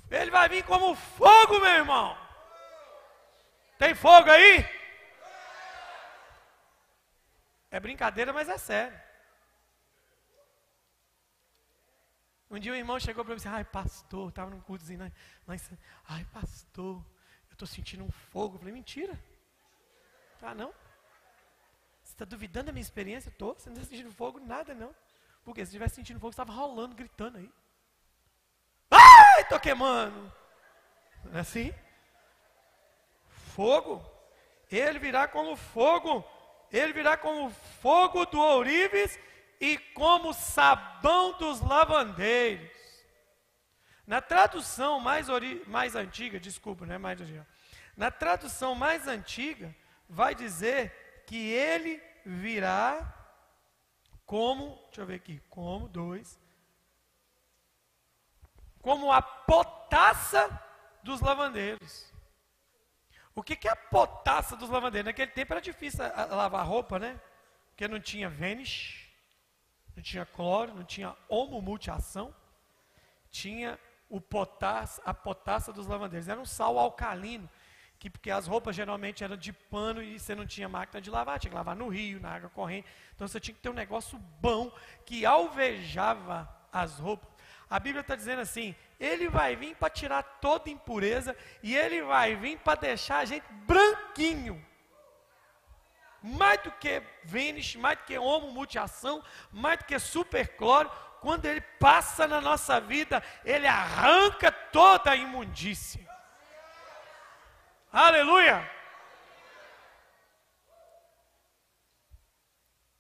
Speaker 1: Ele vai vir como fogo, meu irmão. Tem fogo aí? É brincadeira, mas é sério. Um dia o irmão chegou para mim e disse, ai pastor, estava num cultozinho, né? Ai pastor, eu estou sentindo um fogo. Eu falei, mentira. Ah, não? Você está duvidando da minha experiência? Estou. Você não está sentindo fogo? Nada, não. Porque se estivesse sentindo fogo, estava rolando, gritando aí. Ai, estou queimando. Não é assim? Fogo. Ele virá como fogo. Ele virá como fogo do ourives e como sabão dos lavandeiros. Na tradução mais, ori mais antiga, desculpa, não é mais original. Na tradução mais antiga, vai dizer que ele virá como, deixa eu ver aqui, como, dois, como a potassa dos lavandeiros. O que, que é a potassa dos lavandeiros? Naquele tempo era difícil lavar roupa, né? Porque não tinha Vênus, não tinha cloro, não tinha homomultiação, tinha o potás, a potassa dos lavandeiros. Era um sal alcalino, que, porque as roupas geralmente eram de pano e você não tinha máquina de lavar, tinha que lavar no rio, na água corrente. Então você tinha que ter um negócio bom que alvejava as roupas. A Bíblia está dizendo assim: ele vai vir para tirar toda impureza e ele vai vir para deixar a gente branquinho mais do que Vênus, mais do que homomutiação, mais do que supercloro, quando ele passa na nossa vida, ele arranca toda a imundícia. Aleluia!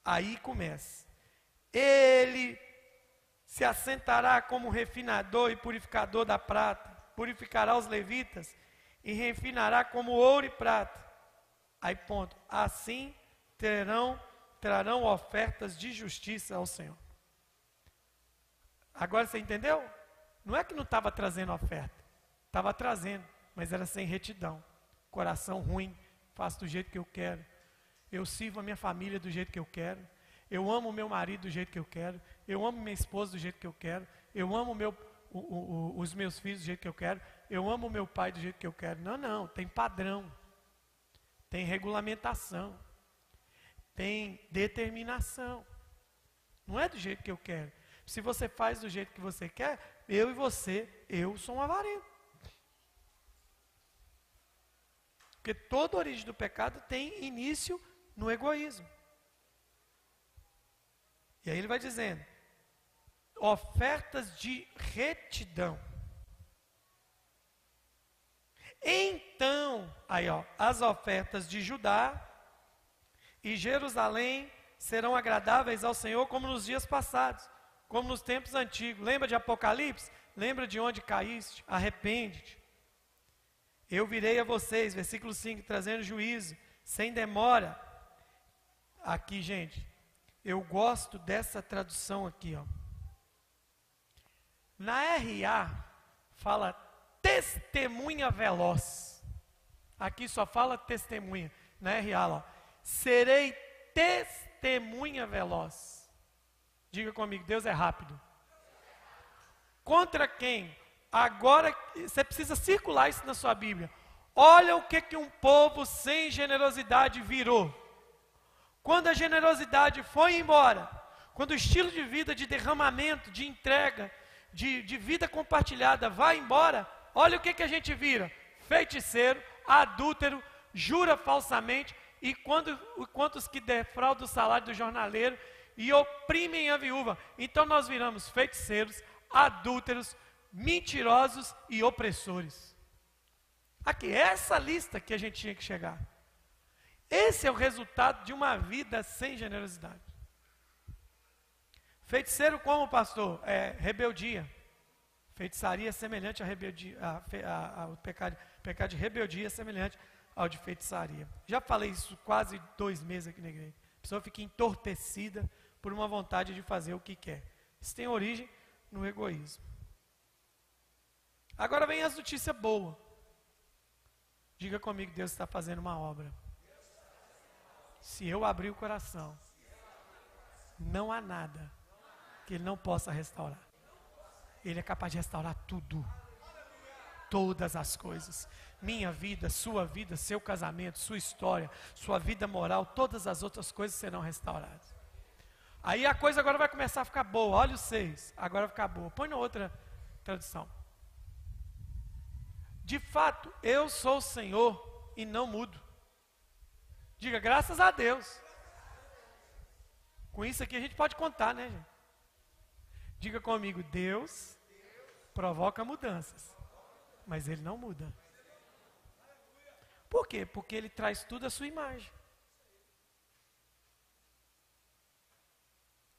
Speaker 1: Aí começa. Ele se assentará como refinador e purificador da prata, purificará os levitas e refinará como ouro e prata Aí ponto. Assim terão trarão ofertas de justiça ao Senhor. Agora você entendeu? Não é que não estava trazendo oferta. Estava trazendo, mas era sem retidão. Coração ruim, faço do jeito que eu quero. Eu sirvo a minha família do jeito que eu quero. Eu amo meu marido do jeito que eu quero. Eu amo minha esposa do jeito que eu quero. Eu amo meu, o, o, os meus filhos do jeito que eu quero. Eu amo meu pai do jeito que eu quero. Não, não, tem padrão tem regulamentação, tem determinação. Não é do jeito que eu quero. Se você faz do jeito que você quer, eu e você, eu sou um avarento. Porque toda origem do pecado tem início no egoísmo. E aí ele vai dizendo: ofertas de retidão. Então, aí ó, as ofertas de Judá e Jerusalém serão agradáveis ao Senhor como nos dias passados, como nos tempos antigos. Lembra de Apocalipse? Lembra de onde caíste? Arrepende-te. Eu virei a vocês, versículo 5, trazendo juízo, sem demora. Aqui, gente, eu gosto dessa tradução aqui, ó. Na RA fala testemunha veloz. Aqui só fala testemunha, na RA lá. Serei testemunha veloz. Diga comigo, Deus é rápido. Contra quem? Agora você precisa circular isso na sua Bíblia. Olha o que, que um povo sem generosidade virou. Quando a generosidade foi embora, quando o estilo de vida de derramamento, de entrega, de, de vida compartilhada vai embora, Olha o que, que a gente vira: feiticeiro, adúltero, jura falsamente, e quando, quantos que defraudam o salário do jornaleiro e oprimem a viúva. Então nós viramos feiticeiros, adúlteros, mentirosos e opressores. Aqui, essa lista que a gente tinha que chegar. Esse é o resultado de uma vida sem generosidade. Feiticeiro como, pastor? É rebeldia. Feitiçaria é semelhante à rebeldia, a, a, ao pecado, pecado de rebeldia semelhante ao de feitiçaria. Já falei isso quase dois meses aqui na igreja. A pessoa fica entorpecida por uma vontade de fazer o que quer. Isso tem origem no egoísmo. Agora vem as notícias boas. Diga comigo, Deus está fazendo uma obra. Se eu abrir o coração, não há nada que Ele não possa restaurar. Ele é capaz de restaurar tudo. Todas as coisas. Minha vida, sua vida, seu casamento, sua história, sua vida moral, todas as outras coisas serão restauradas. Aí a coisa agora vai começar a ficar boa. Olha os seis. Agora vai ficar boa. Põe na outra tradução. De fato, eu sou o Senhor e não mudo. Diga, graças a Deus. Com isso aqui a gente pode contar, né, gente? Diga comigo, Deus provoca mudanças, mas Ele não muda. Por quê? Porque Ele traz tudo à sua imagem.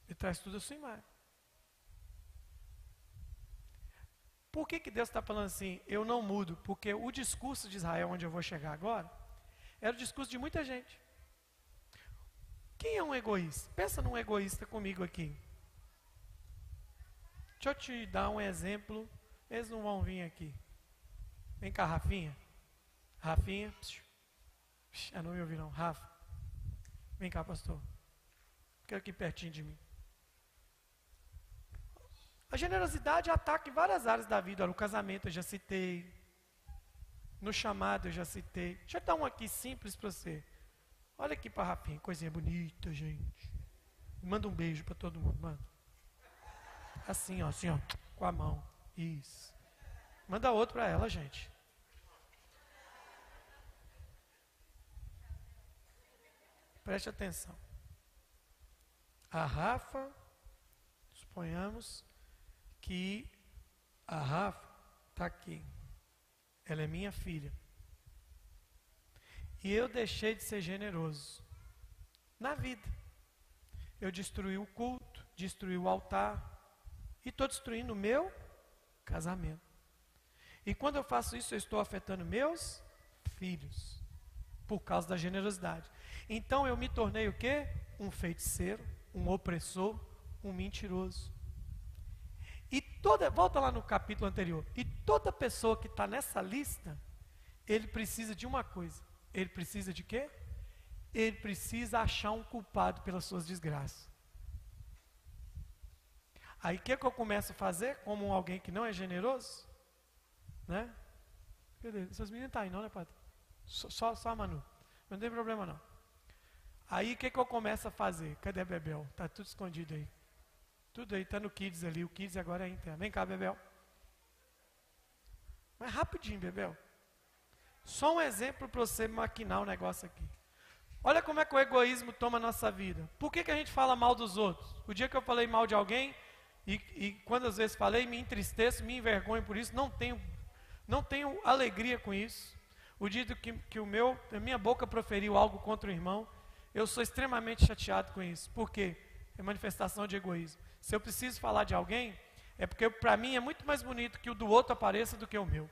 Speaker 1: Ele traz tudo à sua imagem. Por que, que Deus está falando assim? Eu não mudo. Porque o discurso de Israel, onde eu vou chegar agora, era o discurso de muita gente. Quem é um egoísta? Pensa num egoísta comigo aqui. Deixa eu te dar um exemplo. Eles não vão vir aqui. Vem cá, Rafinha. Rafinha. Ah, não me ouvi não. Rafa. Vem cá, pastor. Fica aqui pertinho de mim. A generosidade ataca em várias áreas da vida. No casamento eu já citei. No chamado eu já citei. Deixa eu dar um aqui simples para você. Olha aqui para Rafinha, coisinha bonita, gente. Manda um beijo para todo mundo, manda. Assim, ó, assim, ó, com a mão. Isso. Manda outro para ela, gente. Preste atenção. A Rafa, suponhamos que a Rafa está aqui. Ela é minha filha. E eu deixei de ser generoso na vida. Eu destruí o culto, destruí o altar, e estou destruindo o meu casamento. E quando eu faço isso, eu estou afetando meus filhos, por causa da generosidade. Então eu me tornei o quê? Um feiticeiro, um opressor, um mentiroso. E toda, volta lá no capítulo anterior, e toda pessoa que está nessa lista, ele precisa de uma coisa. Ele precisa de quê? Ele precisa achar um culpado pelas suas desgraças. Aí o que, que eu começo a fazer como alguém que não é generoso? Né? Cadê? Essas meninas estão tá aí, não, né, Padre? Só, só, só a Manu. Não tem problema, não. Aí o que, que eu começo a fazer? Cadê a Bebel? Está tudo escondido aí. Tudo aí, está no Kids ali. O Kids agora é interno. Vem cá, Bebel. Mas rapidinho, Bebel. Só um exemplo para você maquinar o negócio aqui. Olha como é que o egoísmo toma a nossa vida. Por que, que a gente fala mal dos outros? O dia que eu falei mal de alguém, e, e quantas vezes falei, me entristeço, me envergonho por isso, não tenho, não tenho alegria com isso. O dia que, que o meu, a minha boca proferiu algo contra o irmão, eu sou extremamente chateado com isso. Por quê? É manifestação de egoísmo. Se eu preciso falar de alguém, é porque para mim é muito mais bonito que o do outro apareça do que o meu.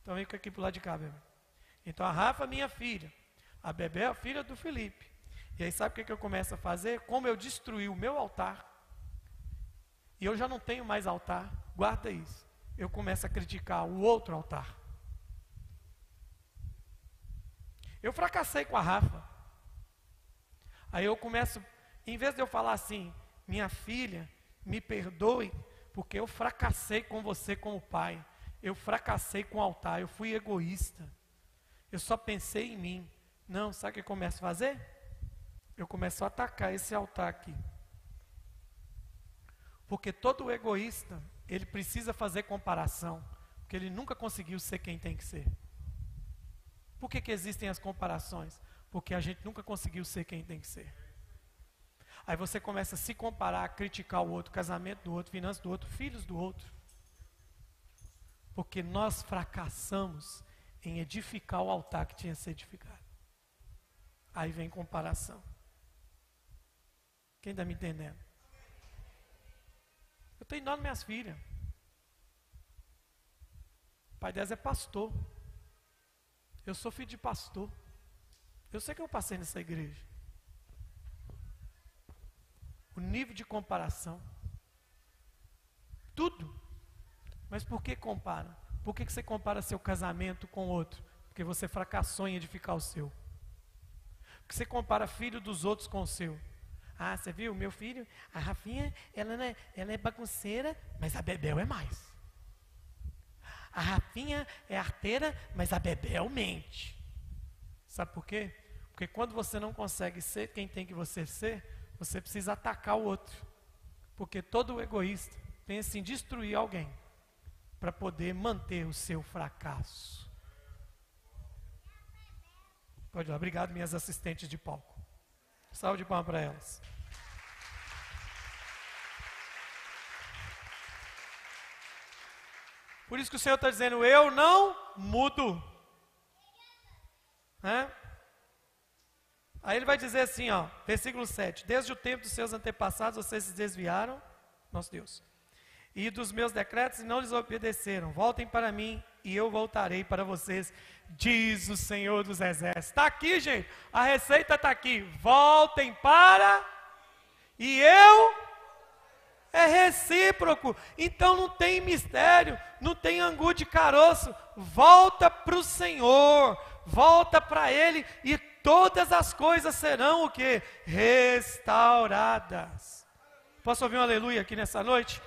Speaker 1: Então vem aqui para lado de cá, Bebel. Então a Rafa, minha filha. A Bebel, a filha do Felipe. E aí sabe o que, que eu começo a fazer? Como eu destruí o meu altar, e eu já não tenho mais altar, guarda isso. Eu começo a criticar o outro altar. Eu fracassei com a Rafa. Aí eu começo, em vez de eu falar assim, minha filha, me perdoe, porque eu fracassei com você como pai. Eu fracassei com o altar, eu fui egoísta. Eu só pensei em mim. Não, sabe o que eu começo a fazer? Eu começo a atacar esse altar aqui. Porque todo egoísta, ele precisa fazer comparação, porque ele nunca conseguiu ser quem tem que ser. Por que, que existem as comparações? Porque a gente nunca conseguiu ser quem tem que ser. Aí você começa a se comparar, a criticar o outro, casamento do outro, finanças do outro, filhos do outro. Porque nós fracassamos em edificar o altar que tinha que ser edificado. Aí vem comparação. Quem está me entendendo? Eu tenho das minhas filhas. O pai delas é pastor. Eu sou filho de pastor. Eu sei que eu passei nessa igreja. O nível de comparação. Tudo. Mas por que compara? Por que, que você compara seu casamento com outro? Porque você fracassou em edificar o seu. Porque você compara filho dos outros com o seu. Ah, você viu? Meu filho, a Rafinha, ela, é, ela é bagunceira, mas a Bebel é mais. A Rafinha é arteira, mas a Bebel mente. Sabe por quê? Porque quando você não consegue ser quem tem que você ser, você precisa atacar o outro. Porque todo egoísta pensa em destruir alguém para poder manter o seu fracasso. Pode ir lá. Obrigado, minhas assistentes de palco. Salve de palmas para elas. Por isso que o Senhor está dizendo: Eu não mudo. Né? Aí ele vai dizer assim, ó, versículo 7: Desde o tempo dos seus antepassados vocês se desviaram, nosso Deus, e dos meus decretos e não lhes obedeceram. Voltem para mim e eu voltarei para vocês, diz o Senhor dos Exércitos. Está aqui, gente, a receita está aqui. Voltem para e eu é recíproco. Então não tem mistério, não tem angu de caroço. Volta para o Senhor, volta para Ele e todas as coisas serão o que? Restauradas. Posso ouvir um aleluia aqui nessa noite?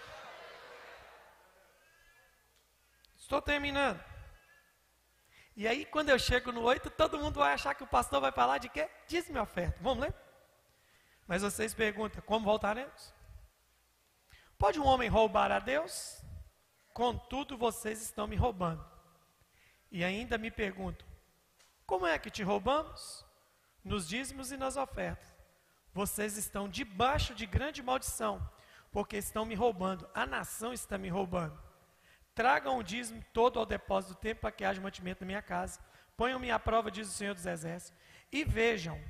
Speaker 1: Estou terminando. E aí, quando eu chego no 8, todo mundo vai achar que o pastor vai falar de quê? Diz-me oferta. Vamos ler? Mas vocês perguntam: como voltaremos? Pode um homem roubar a Deus? Contudo, vocês estão me roubando. E ainda me perguntam: como é que te roubamos? Nos dízimos e nas ofertas. Vocês estão debaixo de grande maldição, porque estão me roubando. A nação está me roubando. Tragam o dízimo todo ao depósito do templo para que haja mantimento na minha casa. Ponham-me à prova, diz o Senhor dos Exércitos, e vejam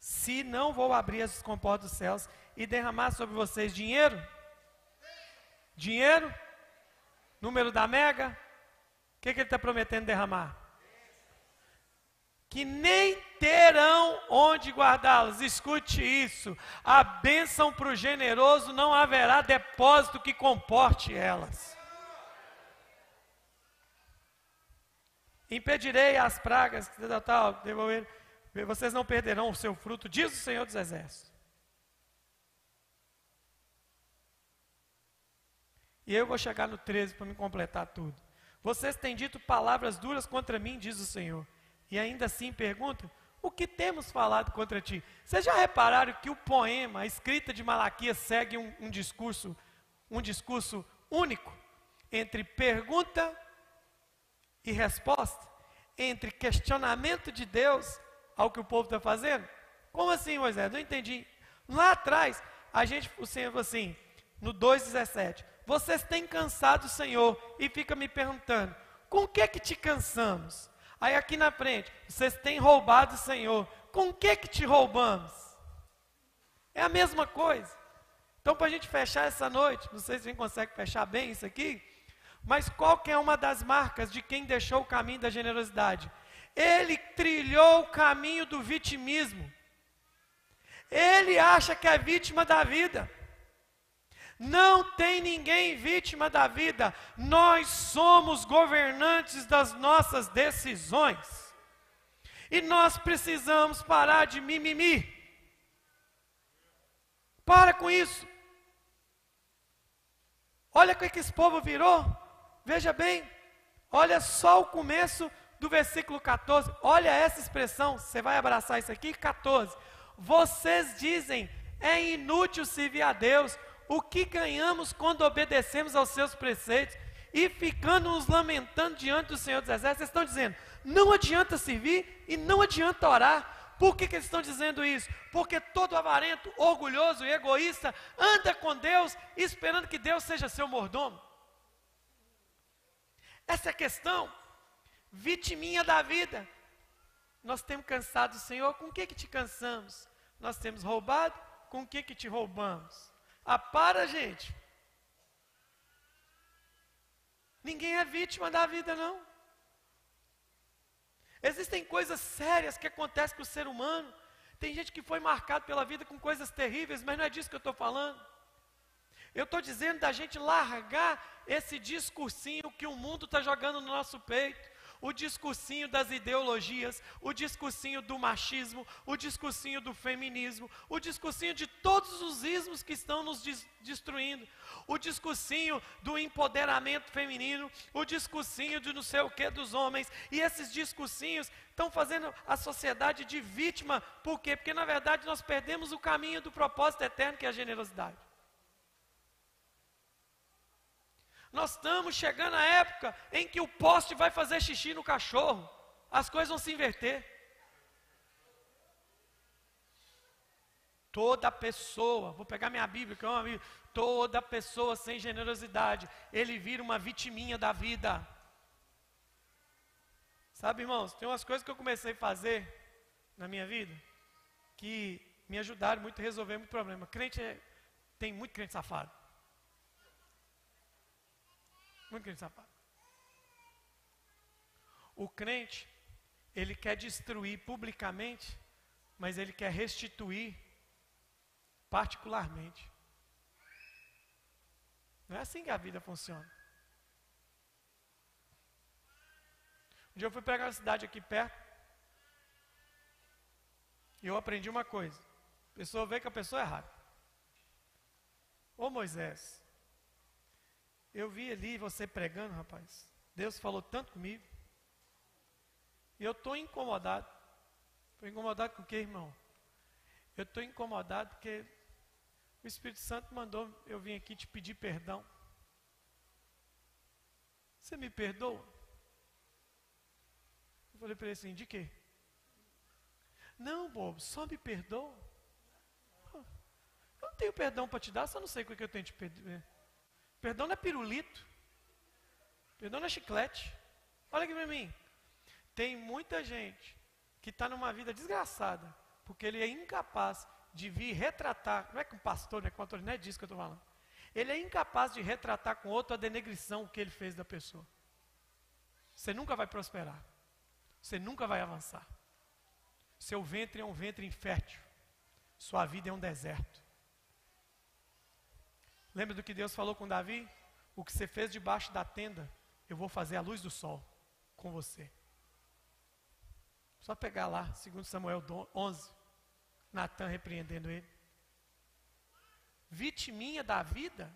Speaker 1: se não vou abrir as comportas dos céus e derramar sobre vocês dinheiro. Dinheiro? Número da mega? O que, que ele está prometendo derramar? Que nem terão onde guardá-las. Escute isso. A bênção para o generoso não haverá depósito que comporte elas. Impedirei as pragas, tal, tal, devolver. Vocês não perderão o seu fruto, diz o Senhor dos Exércitos. E eu vou chegar no 13 para me completar tudo. Vocês têm dito palavras duras contra mim, diz o Senhor. E ainda assim perguntam: o que temos falado contra ti? Vocês já repararam que o poema, a escrita de Malaquias, segue um, um discurso, um discurso único entre pergunta e resposta, entre questionamento de Deus ao que o povo está fazendo? Como assim, Moisés? Não entendi. Lá atrás, a gente, o Senhor falou assim, no 2,17: Vocês têm cansado o Senhor e fica me perguntando: com o que que te cansamos? Aí aqui na frente, vocês têm roubado o Senhor. Com que que te roubamos? É a mesma coisa. Então, para a gente fechar essa noite, não sei se a gente consegue fechar bem isso aqui. Mas qual que é uma das marcas de quem deixou o caminho da generosidade? Ele trilhou o caminho do vitimismo. Ele acha que é vítima da vida. Não tem ninguém vítima da vida. Nós somos governantes das nossas decisões. E nós precisamos parar de mimimi. Para com isso. Olha o que esse povo virou. Veja bem, olha só o começo do versículo 14. Olha essa expressão, você vai abraçar isso aqui? 14. Vocês dizem, é inútil servir a Deus. O que ganhamos quando obedecemos aos seus preceitos e ficando nos lamentando diante do Senhor dos Exércitos? Vocês estão dizendo, não adianta servir e não adianta orar. Por que, que, eles estão dizendo isso? Porque todo avarento, orgulhoso e egoísta anda com Deus esperando que Deus seja seu mordomo. Essa é a questão. vitiminha da vida. Nós temos cansado o Senhor, com o que que te cansamos? Nós temos roubado, com o que que te roubamos? Ah, para, gente. Ninguém é vítima da vida, não. Existem coisas sérias que acontecem com o ser humano. Tem gente que foi marcado pela vida com coisas terríveis, mas não é disso que eu estou falando. Eu estou dizendo da gente largar esse discursinho que o mundo está jogando no nosso peito o discursinho das ideologias, o discursinho do machismo, o discursinho do feminismo, o discursinho de todos os ismos que estão nos destruindo, o discursinho do empoderamento feminino, o discursinho de não sei o que dos homens, e esses discursinhos estão fazendo a sociedade de vítima, por quê? Porque na verdade nós perdemos o caminho do propósito eterno que é a generosidade. Nós estamos chegando à época em que o poste vai fazer xixi no cachorro. As coisas vão se inverter. Toda pessoa, vou pegar minha Bíblia, que é uma Bíblia, toda pessoa sem generosidade, ele vira uma vitiminha da vida. Sabe, irmãos, tem umas coisas que eu comecei a fazer na minha vida que me ajudaram muito a resolver muito problema. Crente é, tem muito crente safado. Muito crente safado. O crente, ele quer destruir publicamente, mas ele quer restituir particularmente. Não é assim que a vida funciona. Um dia eu fui pegar uma cidade aqui perto. E eu aprendi uma coisa. A pessoa vê que a pessoa é errada. Ô Moisés, eu vi ali você pregando, rapaz. Deus falou tanto comigo. E eu estou incomodado. Estou incomodado com o que, irmão? Eu estou incomodado porque o Espírito Santo mandou eu vir aqui te pedir perdão. Você me perdoa? Eu falei para ele assim: de quê? Não, bobo, só me perdoa. Eu não tenho perdão para te dar, só não sei o que eu tenho te pedir. Perdão não é pirulito. Perdão não é chiclete. Olha aqui para mim. Tem muita gente que está numa vida desgraçada, porque ele é incapaz de vir retratar. Não é que um pastor, né, com não é disso que eu estou falando. Ele é incapaz de retratar com outro a denegrição que ele fez da pessoa. Você nunca vai prosperar. Você nunca vai avançar. Seu ventre é um ventre infértil. Sua vida é um deserto. Lembra do que Deus falou com Davi? O que você fez debaixo da tenda, eu vou fazer a luz do sol com você. Só pegar lá, 2 Samuel 11, Natan repreendendo ele. Vitiminha da vida?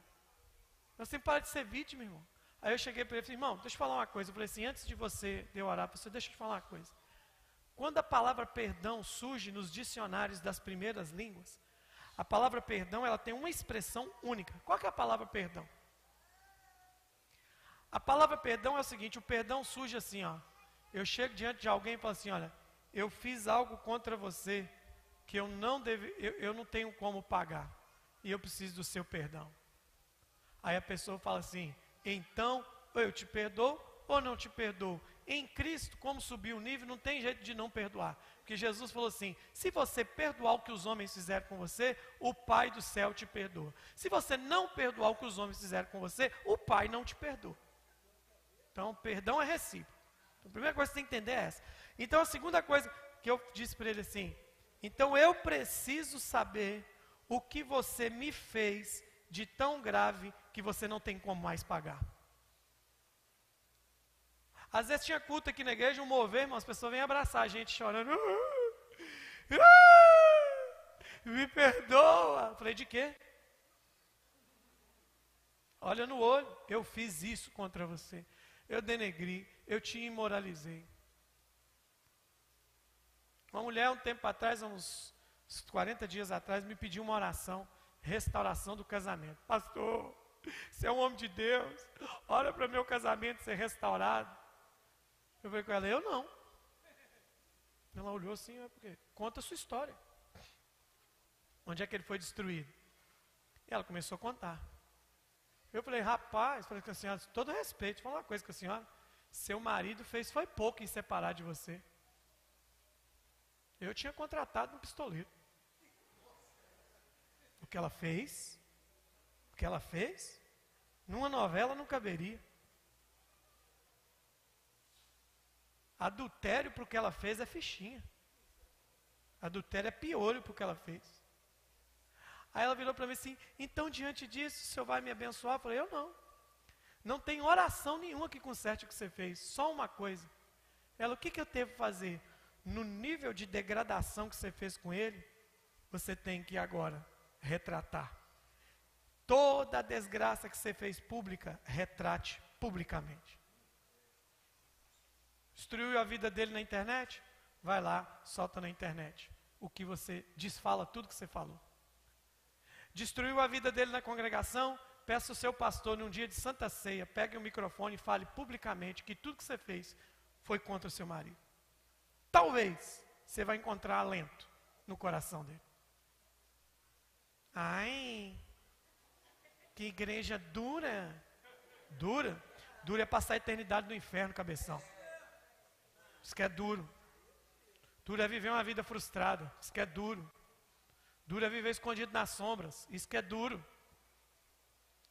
Speaker 1: Nós temos que parar de ser vítima, irmão. Aí eu cheguei para ele e falei, irmão, deixa eu falar uma coisa. Eu falei assim, antes de você de eu orar para você, deixa eu te falar uma coisa. Quando a palavra perdão surge nos dicionários das primeiras línguas, a palavra perdão, ela tem uma expressão única. Qual é a palavra perdão? A palavra perdão é o seguinte, o perdão surge assim, ó. Eu chego diante de alguém e falo assim, olha, eu fiz algo contra você que eu não deve, eu, eu não tenho como pagar e eu preciso do seu perdão. Aí a pessoa fala assim, então ou eu te perdoo ou não te perdoo. Em Cristo, como subiu o nível, não tem jeito de não perdoar. Porque Jesus falou assim: se você perdoar o que os homens fizeram com você, o Pai do céu te perdoa. Se você não perdoar o que os homens fizeram com você, o Pai não te perdoa. Então, perdão é recíproco. Então, a primeira coisa que você tem que entender é essa. Então, a segunda coisa que eu disse para ele assim: então eu preciso saber o que você me fez de tão grave que você não tem como mais pagar. Às vezes tinha culto aqui na igreja, um mover, irmão, as pessoas vêm abraçar a gente chorando. Ah, ah, me perdoa. falei, de quê? Olha no olho, eu fiz isso contra você. Eu denegri, eu te imoralizei. Uma mulher, um tempo atrás, uns 40 dias atrás, me pediu uma oração, restauração do casamento. Pastor, você é um homem de Deus, ora para meu casamento ser restaurado. Eu falei com ela, eu não. Ela olhou assim, é porque conta a sua história. Onde é que ele foi destruído? E ela começou a contar. Eu falei, rapaz, falei com a senhora, todo respeito, falar uma coisa com a senhora. Seu marido fez foi pouco em separar de você. Eu tinha contratado um pistoleiro. O que ela fez, o que ela fez, numa novela não caberia. Adultério para o que ela fez é fichinha. Adultério é piolho para o que ela fez. Aí ela virou para mim assim: então diante disso, o senhor vai me abençoar? Eu falei: eu não. Não tem oração nenhuma que conserte o que você fez, só uma coisa. Ela, o que, que eu devo fazer? No nível de degradação que você fez com ele, você tem que agora retratar. Toda a desgraça que você fez pública, retrate publicamente. Destruiu a vida dele na internet? Vai lá, solta na internet. O que você desfala, tudo que você falou. Destruiu a vida dele na congregação? Peça o seu pastor num dia de santa ceia, pegue o microfone e fale publicamente que tudo que você fez foi contra o seu marido. Talvez você vai encontrar alento no coração dele. Ai, que igreja dura. Dura? Dura é passar a eternidade no inferno, cabeção. Isso que é duro. Duro é viver uma vida frustrada. Isso que é duro. Duro é viver escondido nas sombras. Isso que é duro.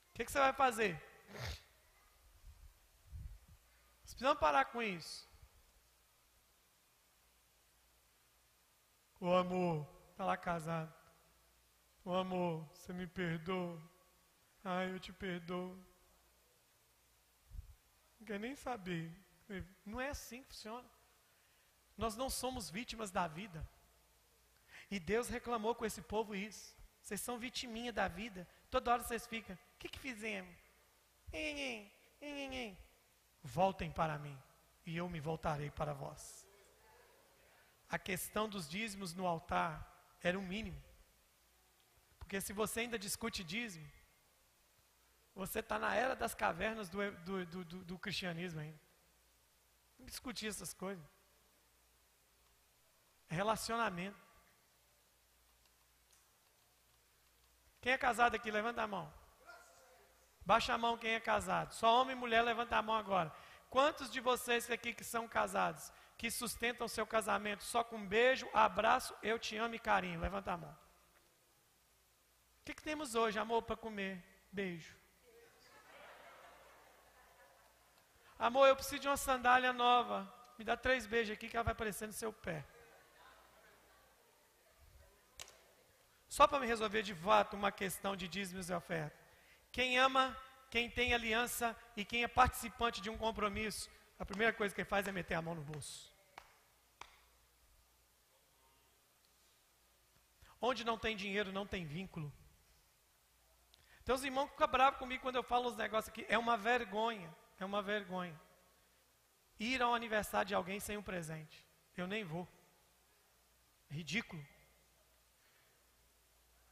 Speaker 1: O que, que você vai fazer? Vocês precisam parar com isso. O amor, está lá casado. O amor, você me perdoa. Ai, eu te perdoo. Não quer nem saber. Não é assim que funciona. Nós não somos vítimas da vida. E Deus reclamou com esse povo isso. Vocês são vitiminha da vida. Toda hora vocês ficam que, que fizemos? Voltem para mim e eu me voltarei para vós. A questão dos dízimos no altar era o mínimo. Porque se você ainda discute dízimo, você está na era das cavernas do, do, do, do, cristianismo ainda. Não discutir essas coisas. Relacionamento. Quem é casado aqui? Levanta a mão. Baixa a mão quem é casado. Só homem e mulher, levanta a mão agora. Quantos de vocês aqui que são casados, que sustentam seu casamento só com beijo, abraço, eu te amo e carinho? Levanta a mão. O que, que temos hoje, amor, para comer? Beijo. Amor, eu preciso de uma sandália nova. Me dá três beijos aqui que ela vai aparecer no seu pé. Só para me resolver de fato uma questão de dízimos e oferta. Quem ama, quem tem aliança e quem é participante de um compromisso, a primeira coisa que ele faz é meter a mão no bolso. Onde não tem dinheiro, não tem vínculo. Então os irmãos ficam bravos comigo quando eu falo uns negócios aqui. É uma vergonha, é uma vergonha. Ir ao aniversário de alguém sem um presente. Eu nem vou. Ridículo.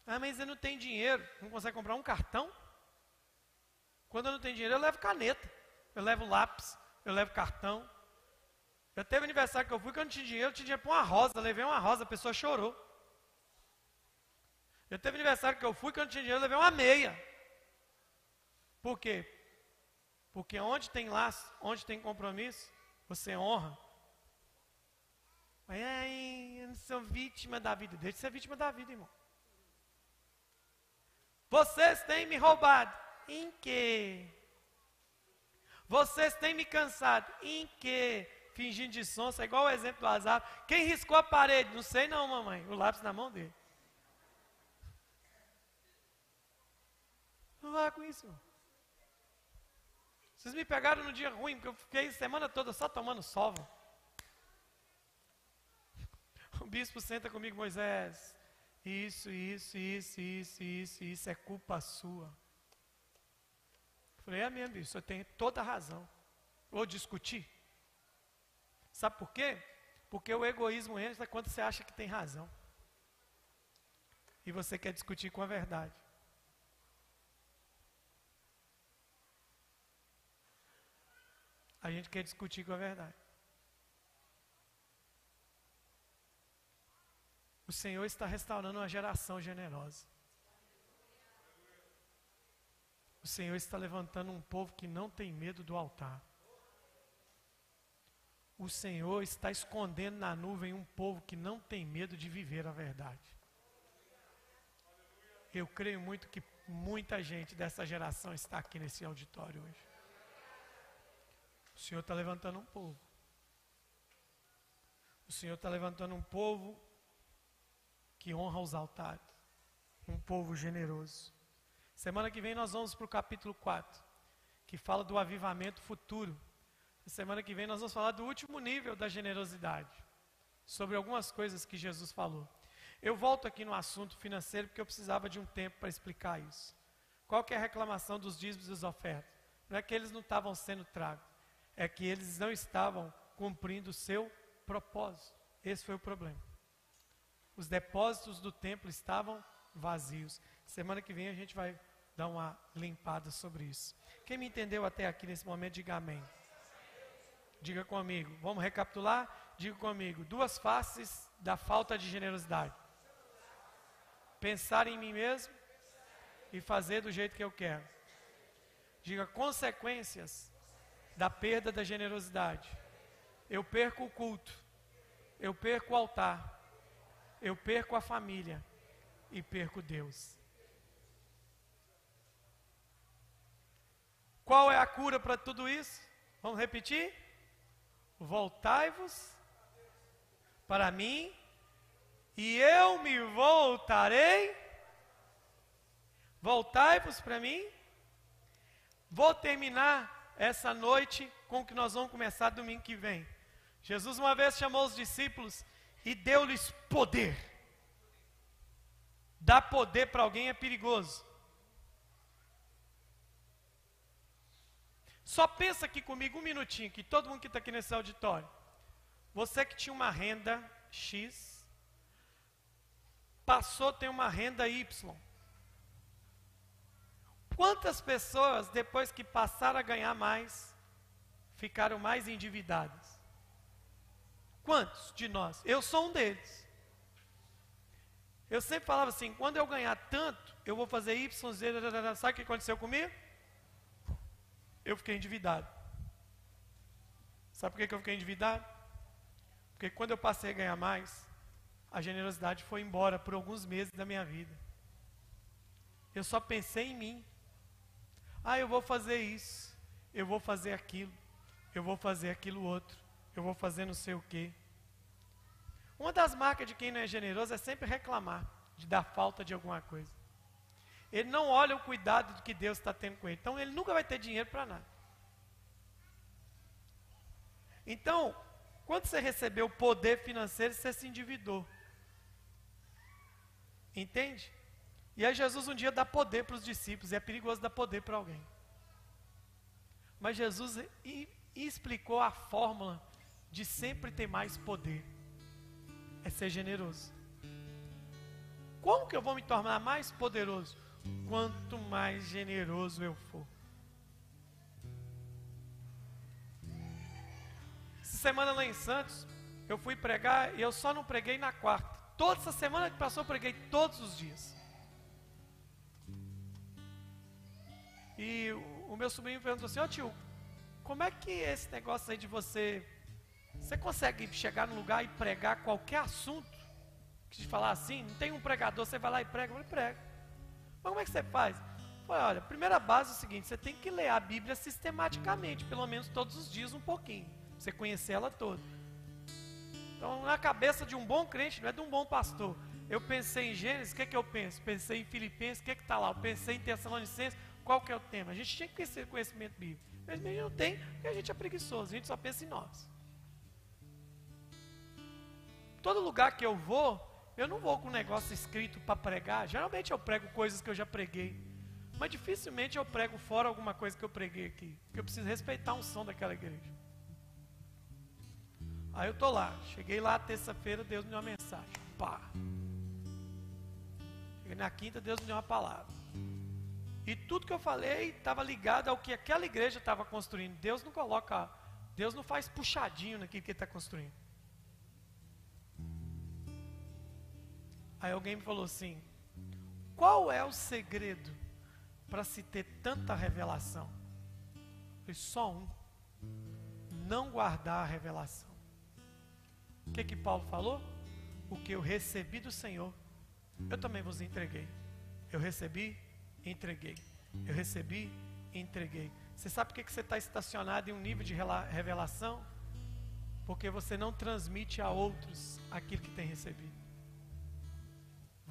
Speaker 1: Ah, mas você não tem dinheiro, não consegue comprar um cartão? Quando eu não tenho dinheiro, eu levo caneta, eu levo lápis, eu levo cartão. Já teve aniversário que eu fui, que eu não tinha dinheiro, eu tinha dinheiro para uma rosa, levei uma rosa, a pessoa chorou. Já teve aniversário que eu fui, que eu não tinha dinheiro, eu levei uma meia. Por quê? Porque onde tem laço, onde tem compromisso, você honra. Mas, ai, eu não sou vítima da vida. Deixa de ser vítima da vida, irmão. Vocês têm me roubado. Em que? Vocês têm me cansado. Em que? Fingindo de sonsa, é igual o exemplo do azar. Quem riscou a parede? Não sei não, mamãe. O lápis na mão dele. Não vá com isso. Vocês me pegaram no dia ruim, porque eu fiquei semana toda só tomando sova. O bispo senta comigo, Moisés. Isso, isso, isso, isso, isso, isso é culpa sua. Falei, é mesmo, isso eu tenho toda a razão. Vou discutir. Sabe por quê? Porque o egoísmo entra quando você acha que tem razão. E você quer discutir com a verdade. A gente quer discutir com a verdade. O Senhor está restaurando uma geração generosa. O Senhor está levantando um povo que não tem medo do altar. o Senhor está escondendo na nuvem um povo que não tem medo de viver a verdade. Eu creio muito que muita gente dessa geração está aqui nesse auditório hoje. O Senhor está levantando um povo. O Senhor está levantando um povo que honra os altares. Um povo generoso. Semana que vem nós vamos para o capítulo 4, que fala do avivamento futuro. Semana que vem nós vamos falar do último nível da generosidade, sobre algumas coisas que Jesus falou. Eu volto aqui no assunto financeiro porque eu precisava de um tempo para explicar isso. Qual que é a reclamação dos dízimos e das ofertas? Não é que eles não estavam sendo tragos, é que eles não estavam cumprindo o seu propósito. Esse foi o problema. Os depósitos do templo estavam vazios. Semana que vem a gente vai dar uma limpada sobre isso. Quem me entendeu até aqui nesse momento, diga amém. Diga comigo. Vamos recapitular? Diga comigo. Duas faces da falta de generosidade pensar em mim mesmo e fazer do jeito que eu quero. Diga consequências da perda da generosidade. Eu perco o culto, eu perco o altar, eu perco a família e perco Deus. Qual é a cura para tudo isso? Vamos repetir? Voltai-vos para mim e eu me voltarei. Voltai-vos para mim. Vou terminar essa noite com o que nós vamos começar domingo que vem. Jesus uma vez chamou os discípulos e deu-lhes poder. Dar poder para alguém é perigoso. Só pensa aqui comigo um minutinho, que todo mundo que está aqui nesse auditório. Você que tinha uma renda X, passou a ter uma renda Y. Quantas pessoas, depois que passaram a ganhar mais, ficaram mais endividadas? Quantos de nós? Eu sou um deles. Eu sempre falava assim: quando eu ganhar tanto, eu vou fazer Y, Z, sabe o que aconteceu comigo? Eu fiquei endividado. Sabe por que eu fiquei endividado? Porque quando eu passei a ganhar mais, a generosidade foi embora por alguns meses da minha vida. Eu só pensei em mim. Ah, eu vou fazer isso, eu vou fazer aquilo, eu vou fazer aquilo outro, eu vou fazer não sei o quê. Uma das marcas de quem não é generoso é sempre reclamar de dar falta de alguma coisa. Ele não olha o cuidado do que Deus está tendo com ele. Então ele nunca vai ter dinheiro para nada. Então, quando você recebeu o poder financeiro, você se endividou. Entende? E aí Jesus um dia dá poder para os discípulos, e é perigoso dar poder para alguém. Mas Jesus explicou a fórmula de sempre ter mais poder. É ser generoso. Como que eu vou me tornar mais poderoso? Quanto mais generoso eu for. Essa semana lá em Santos, eu fui pregar e eu só não preguei na quarta. Toda essa semana que passou, eu preguei todos os dias. E o, meu sobrinho perguntou assim: Ó oh, tio, como é que é esse negócio aí de você. Você consegue chegar no lugar e pregar qualquer assunto? Que falar assim, não tem um pregador, você vai lá e prega, falei, prega. Mas como é que você faz? Olha, primeira base é o seguinte: você tem que ler a Bíblia sistematicamente, pelo menos todos os dias, um pouquinho. Você conhecer ela toda. Então, na cabeça de um bom crente, não é de um bom pastor. Eu pensei em Gênesis, o que, é que eu penso? Pensei em Filipenses, o que é está lá? Eu pensei em Tessalonicenses, qual que é o tema? A gente tinha que ter conhecimento bíblico. Mas a gente não tem, porque a gente é preguiçoso, a gente só pensa em nós. Todo lugar que eu vou, eu não vou com um negócio escrito para pregar. Geralmente eu prego coisas que eu já preguei. Mas dificilmente eu prego fora alguma coisa que eu preguei aqui. Porque eu preciso respeitar um som daquela igreja. Aí eu tô lá, cheguei lá terça-feira, Deus me deu uma mensagem. Pá. Cheguei na quinta, Deus me deu uma palavra. E tudo que eu falei estava ligado ao que aquela igreja estava construindo. Deus não coloca, Deus não faz puxadinho naquilo que Ele está construindo. Aí alguém me falou assim: qual é o segredo para se ter tanta revelação? Falei, só um: não guardar a revelação. O que que Paulo falou? O que eu recebi do Senhor, eu também vos entreguei. Eu recebi, entreguei. Eu recebi, entreguei. Você sabe por que que você está estacionado em um nível de revelação? Porque você não transmite a outros aquilo que tem recebido.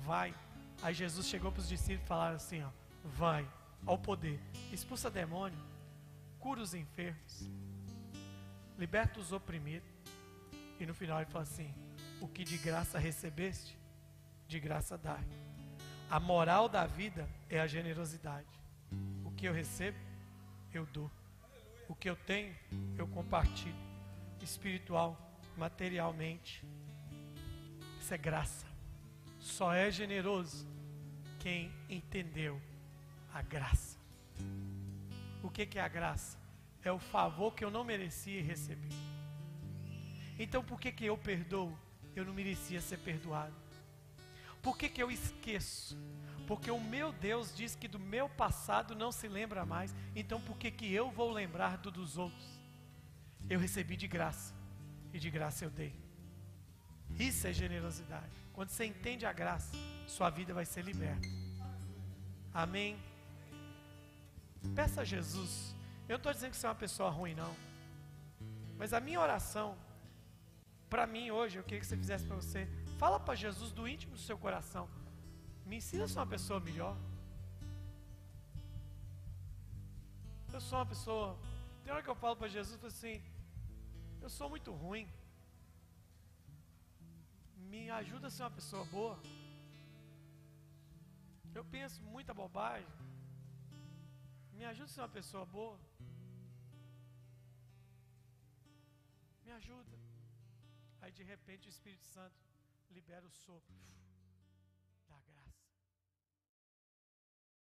Speaker 1: Vai. Aí Jesus chegou para os discípulos e falaram assim: ó, vai ao poder, expulsa demônio, cura os enfermos, liberta os oprimidos. E no final ele fala assim: o que de graça recebeste, de graça dá. A moral da vida é a generosidade. O que eu recebo, eu dou. O que eu tenho, eu compartilho. Espiritual, materialmente. Isso é graça. Só é generoso quem entendeu a graça. O que, que é a graça? É o favor que eu não merecia e recebi. Então por que, que eu perdoo? Eu não merecia ser perdoado. Por que, que eu esqueço? Porque o meu Deus diz que do meu passado não se lembra mais. Então por que, que eu vou lembrar do dos outros? Eu recebi de graça. E de graça eu dei. Isso é generosidade. Quando você entende a graça, sua vida vai ser liberta. Amém? Peça a Jesus. Eu não estou dizendo que você é uma pessoa ruim, não. Mas a minha oração, para mim hoje, eu queria que você fizesse para você. Fala para Jesus do íntimo do seu coração. Me ensina a ser uma pessoa melhor. Eu sou uma pessoa. Tem hora que eu falo para Jesus, eu falo assim: Eu sou muito ruim. Me ajuda a ser uma pessoa boa. Eu penso muita bobagem. Me ajuda a ser uma pessoa boa. Me ajuda. Aí de repente o Espírito Santo libera o sopro.